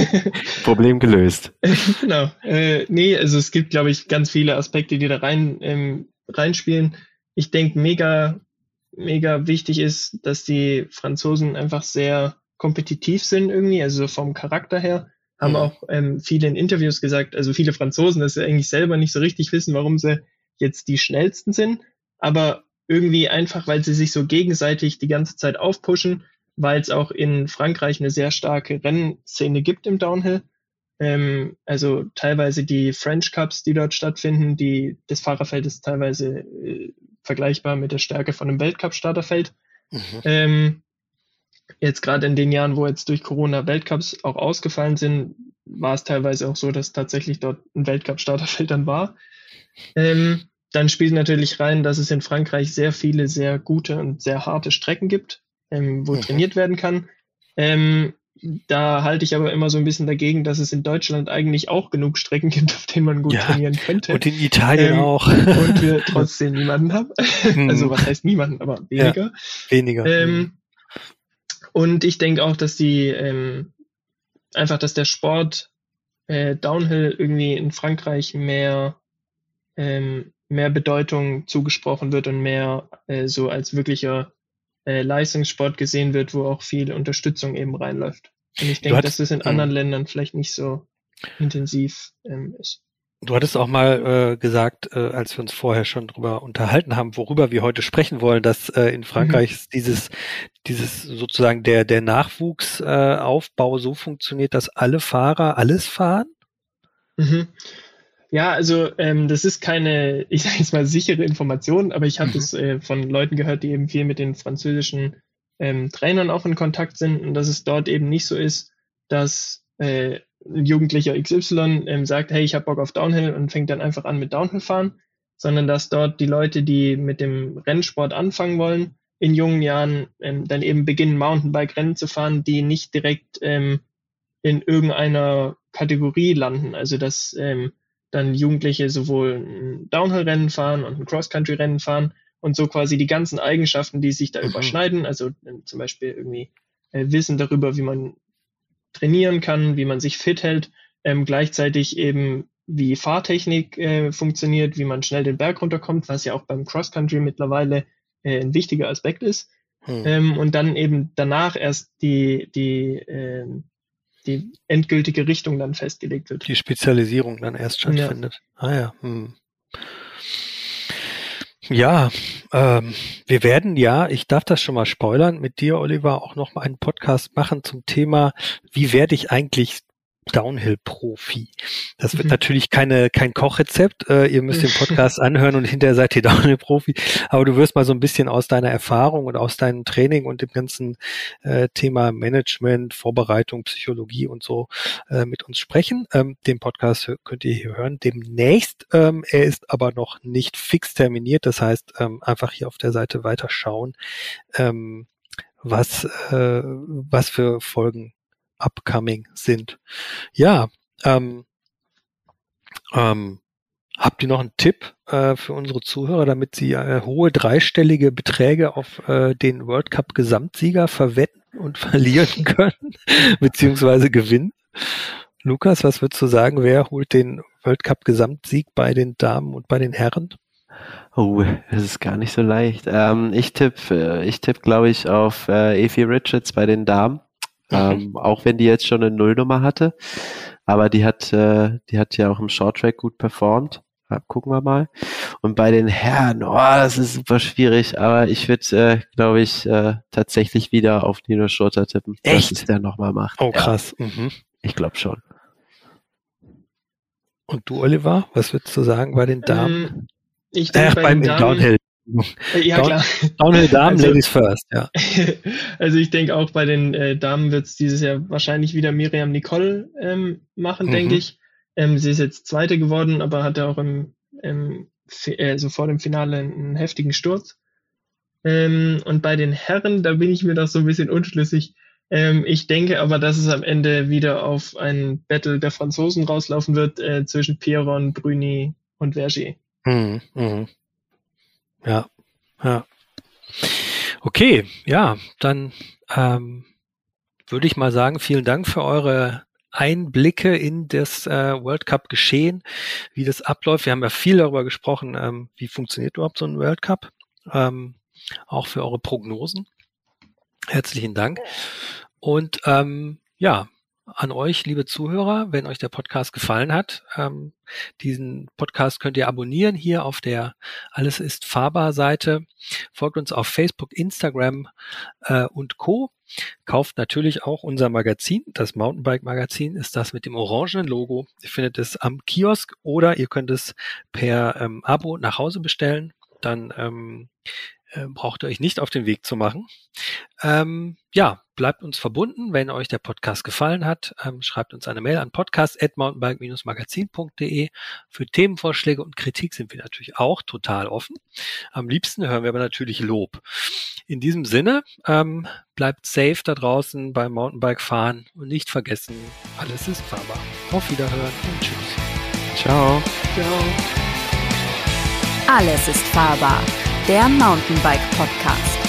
[laughs] Problem gelöst. genau. Äh, nee, also es gibt, glaube ich, ganz viele Aspekte, die da rein ähm, reinspielen. Ich denke, mega, mega wichtig ist, dass die Franzosen einfach sehr kompetitiv sind irgendwie, also vom Charakter her. haben mhm. auch ähm, viele in Interviews gesagt, also viele Franzosen, dass sie eigentlich selber nicht so richtig wissen, warum sie jetzt die schnellsten sind, aber irgendwie einfach, weil sie sich so gegenseitig die ganze Zeit aufpushen, weil es auch in Frankreich eine sehr starke Rennszene gibt im Downhill. Ähm, also teilweise die French Cups, die dort stattfinden, die, das Fahrerfeld ist teilweise äh, vergleichbar mit der Stärke von einem Weltcup-Starterfeld. Mhm. Ähm, jetzt gerade in den Jahren, wo jetzt durch Corona Weltcups auch ausgefallen sind, war es teilweise auch so, dass tatsächlich dort ein Weltcup-Starterfeld dann war. Ähm, dann spielt natürlich rein, dass es in Frankreich sehr viele sehr gute und sehr harte Strecken gibt, ähm, wo mhm. trainiert werden kann. Ähm, da halte ich aber immer so ein bisschen dagegen, dass es in Deutschland eigentlich auch genug Strecken gibt, auf denen man gut ja, trainieren könnte. Und in Italien ähm, auch. Und wir [laughs] trotzdem niemanden haben. Mhm. Also was heißt niemanden, aber weniger. Ja, weniger. Ähm, mhm. und ich denke auch, dass die ähm, einfach, dass der Sport äh, Downhill irgendwie in Frankreich mehr ähm, mehr Bedeutung zugesprochen wird und mehr äh, so als wirklicher äh, Leistungssport gesehen wird, wo auch viel Unterstützung eben reinläuft. Und ich denke, dass das in anderen hm. Ländern vielleicht nicht so intensiv ähm, ist. Du hattest auch mal äh, gesagt, äh, als wir uns vorher schon drüber unterhalten haben, worüber wir heute sprechen wollen, dass äh, in Frankreich mhm. dieses, dieses sozusagen der, der Nachwuchsaufbau äh, so funktioniert, dass alle Fahrer alles fahren? Mhm. Ja, also ähm, das ist keine, ich sage jetzt mal sichere Information, aber ich habe mhm. das äh, von Leuten gehört, die eben viel mit den französischen ähm, Trainern auch in Kontakt sind und dass es dort eben nicht so ist, dass äh, ein Jugendlicher XY ähm, sagt, hey, ich habe Bock auf Downhill und fängt dann einfach an mit Downhill fahren, sondern dass dort die Leute, die mit dem Rennsport anfangen wollen, in jungen Jahren ähm, dann eben beginnen, Mountainbike-Rennen zu fahren, die nicht direkt ähm, in irgendeiner Kategorie landen. Also dass ähm, dann Jugendliche sowohl ein Downhill-Rennen fahren und ein Cross-Country-Rennen fahren und so quasi die ganzen Eigenschaften, die sich da mhm. überschneiden, also äh, zum Beispiel irgendwie äh, Wissen darüber, wie man trainieren kann, wie man sich fit hält, ähm, gleichzeitig eben wie Fahrtechnik äh, funktioniert, wie man schnell den Berg runterkommt, was ja auch beim Cross-Country mittlerweile äh, ein wichtiger Aspekt ist. Hm. Ähm, und dann eben danach erst die, die äh, die endgültige Richtung dann festgelegt wird. Die Spezialisierung dann erst stattfindet. Ja. Ah ja. Hm. Ja, ähm, wir werden ja, ich darf das schon mal spoilern, mit dir, Oliver, auch noch mal einen Podcast machen zum Thema, wie werde ich eigentlich Downhill-Profi. Das wird mhm. natürlich keine, kein Kochrezept. Äh, ihr müsst den [laughs] Podcast anhören und hinterher seid ihr Downhill-Profi. Aber du wirst mal so ein bisschen aus deiner Erfahrung und aus deinem Training und dem ganzen äh, Thema Management, Vorbereitung, Psychologie und so äh, mit uns sprechen. Ähm, den Podcast könnt ihr hier hören demnächst. Ähm, er ist aber noch nicht fix terminiert. Das heißt, ähm, einfach hier auf der Seite weiterschauen, ähm, was, äh, was für Folgen upcoming sind. Ja, ähm, ähm, habt ihr noch einen Tipp äh, für unsere Zuhörer, damit sie äh, hohe dreistellige Beträge auf äh, den World Cup Gesamtsieger verwetten und [laughs] verlieren können, [laughs] beziehungsweise gewinnen? Lukas, was würdest du sagen, wer holt den World Cup Gesamtsieg bei den Damen und bei den Herren? Oh, das ist gar nicht so leicht. Ähm, ich tippe, äh, ich tippe, glaube ich, auf äh, Evie Richards bei den Damen. Ähm, auch wenn die jetzt schon eine Nullnummer hatte. Aber die hat, äh, die hat ja auch im Shorttrack gut performt. Ja, gucken wir mal. Und bei den Herren, oh, das ist super schwierig, aber ich würde, äh, glaube ich, äh, tatsächlich wieder auf Nino Schurter tippen, Echt? dass es der nochmal macht. Oh, krass. Ja. Mhm. Ich glaube schon. Und du, Oliver, was würdest du sagen bei den Damen? Ähm, ich denke, äh, bei beim Damen, Downhill. Ja, Down, klar. Downhill Damen, also, Ladies first, ja. [laughs] Also ich denke auch bei den äh, Damen wird es dieses Jahr wahrscheinlich wieder Miriam Nicole ähm, machen, mhm. denke ich. Ähm, sie ist jetzt Zweite geworden, aber hatte auch im, im also vor dem Finale einen heftigen Sturz. Ähm, und bei den Herren, da bin ich mir doch so ein bisschen unschlüssig. Ähm, ich denke aber, dass es am Ende wieder auf ein Battle der Franzosen rauslaufen wird äh, zwischen Pierron, Bruni und Vergier. Mhm. Mhm. Ja, ja. Okay, ja, dann ähm, würde ich mal sagen, vielen Dank für eure Einblicke in das äh, World Cup Geschehen, wie das abläuft. Wir haben ja viel darüber gesprochen, ähm, wie funktioniert überhaupt so ein World Cup. Ähm, auch für eure Prognosen. Herzlichen Dank. Und ähm, ja, an euch, liebe Zuhörer, wenn euch der Podcast gefallen hat. Ähm, diesen Podcast könnt ihr abonnieren hier auf der Alles ist fahrbar Seite. Folgt uns auf Facebook, Instagram äh, und Co. Kauft natürlich auch unser Magazin. Das Mountainbike Magazin ist das mit dem orangenen Logo. Ihr findet es am Kiosk oder ihr könnt es per ähm, Abo nach Hause bestellen. Dann ähm, äh, braucht ihr euch nicht auf den Weg zu machen. Ähm, ja, bleibt uns verbunden. Wenn euch der Podcast gefallen hat, ähm, schreibt uns eine Mail an podcast.mountainbike-magazin.de. Für Themenvorschläge und Kritik sind wir natürlich auch total offen. Am liebsten hören wir aber natürlich Lob. In diesem Sinne, ähm, bleibt safe da draußen beim Mountainbike fahren und nicht vergessen, alles ist fahrbar. Auf Wiederhören und tschüss. Ciao. Ciao. Alles ist fahrbar der Mountainbike Podcast.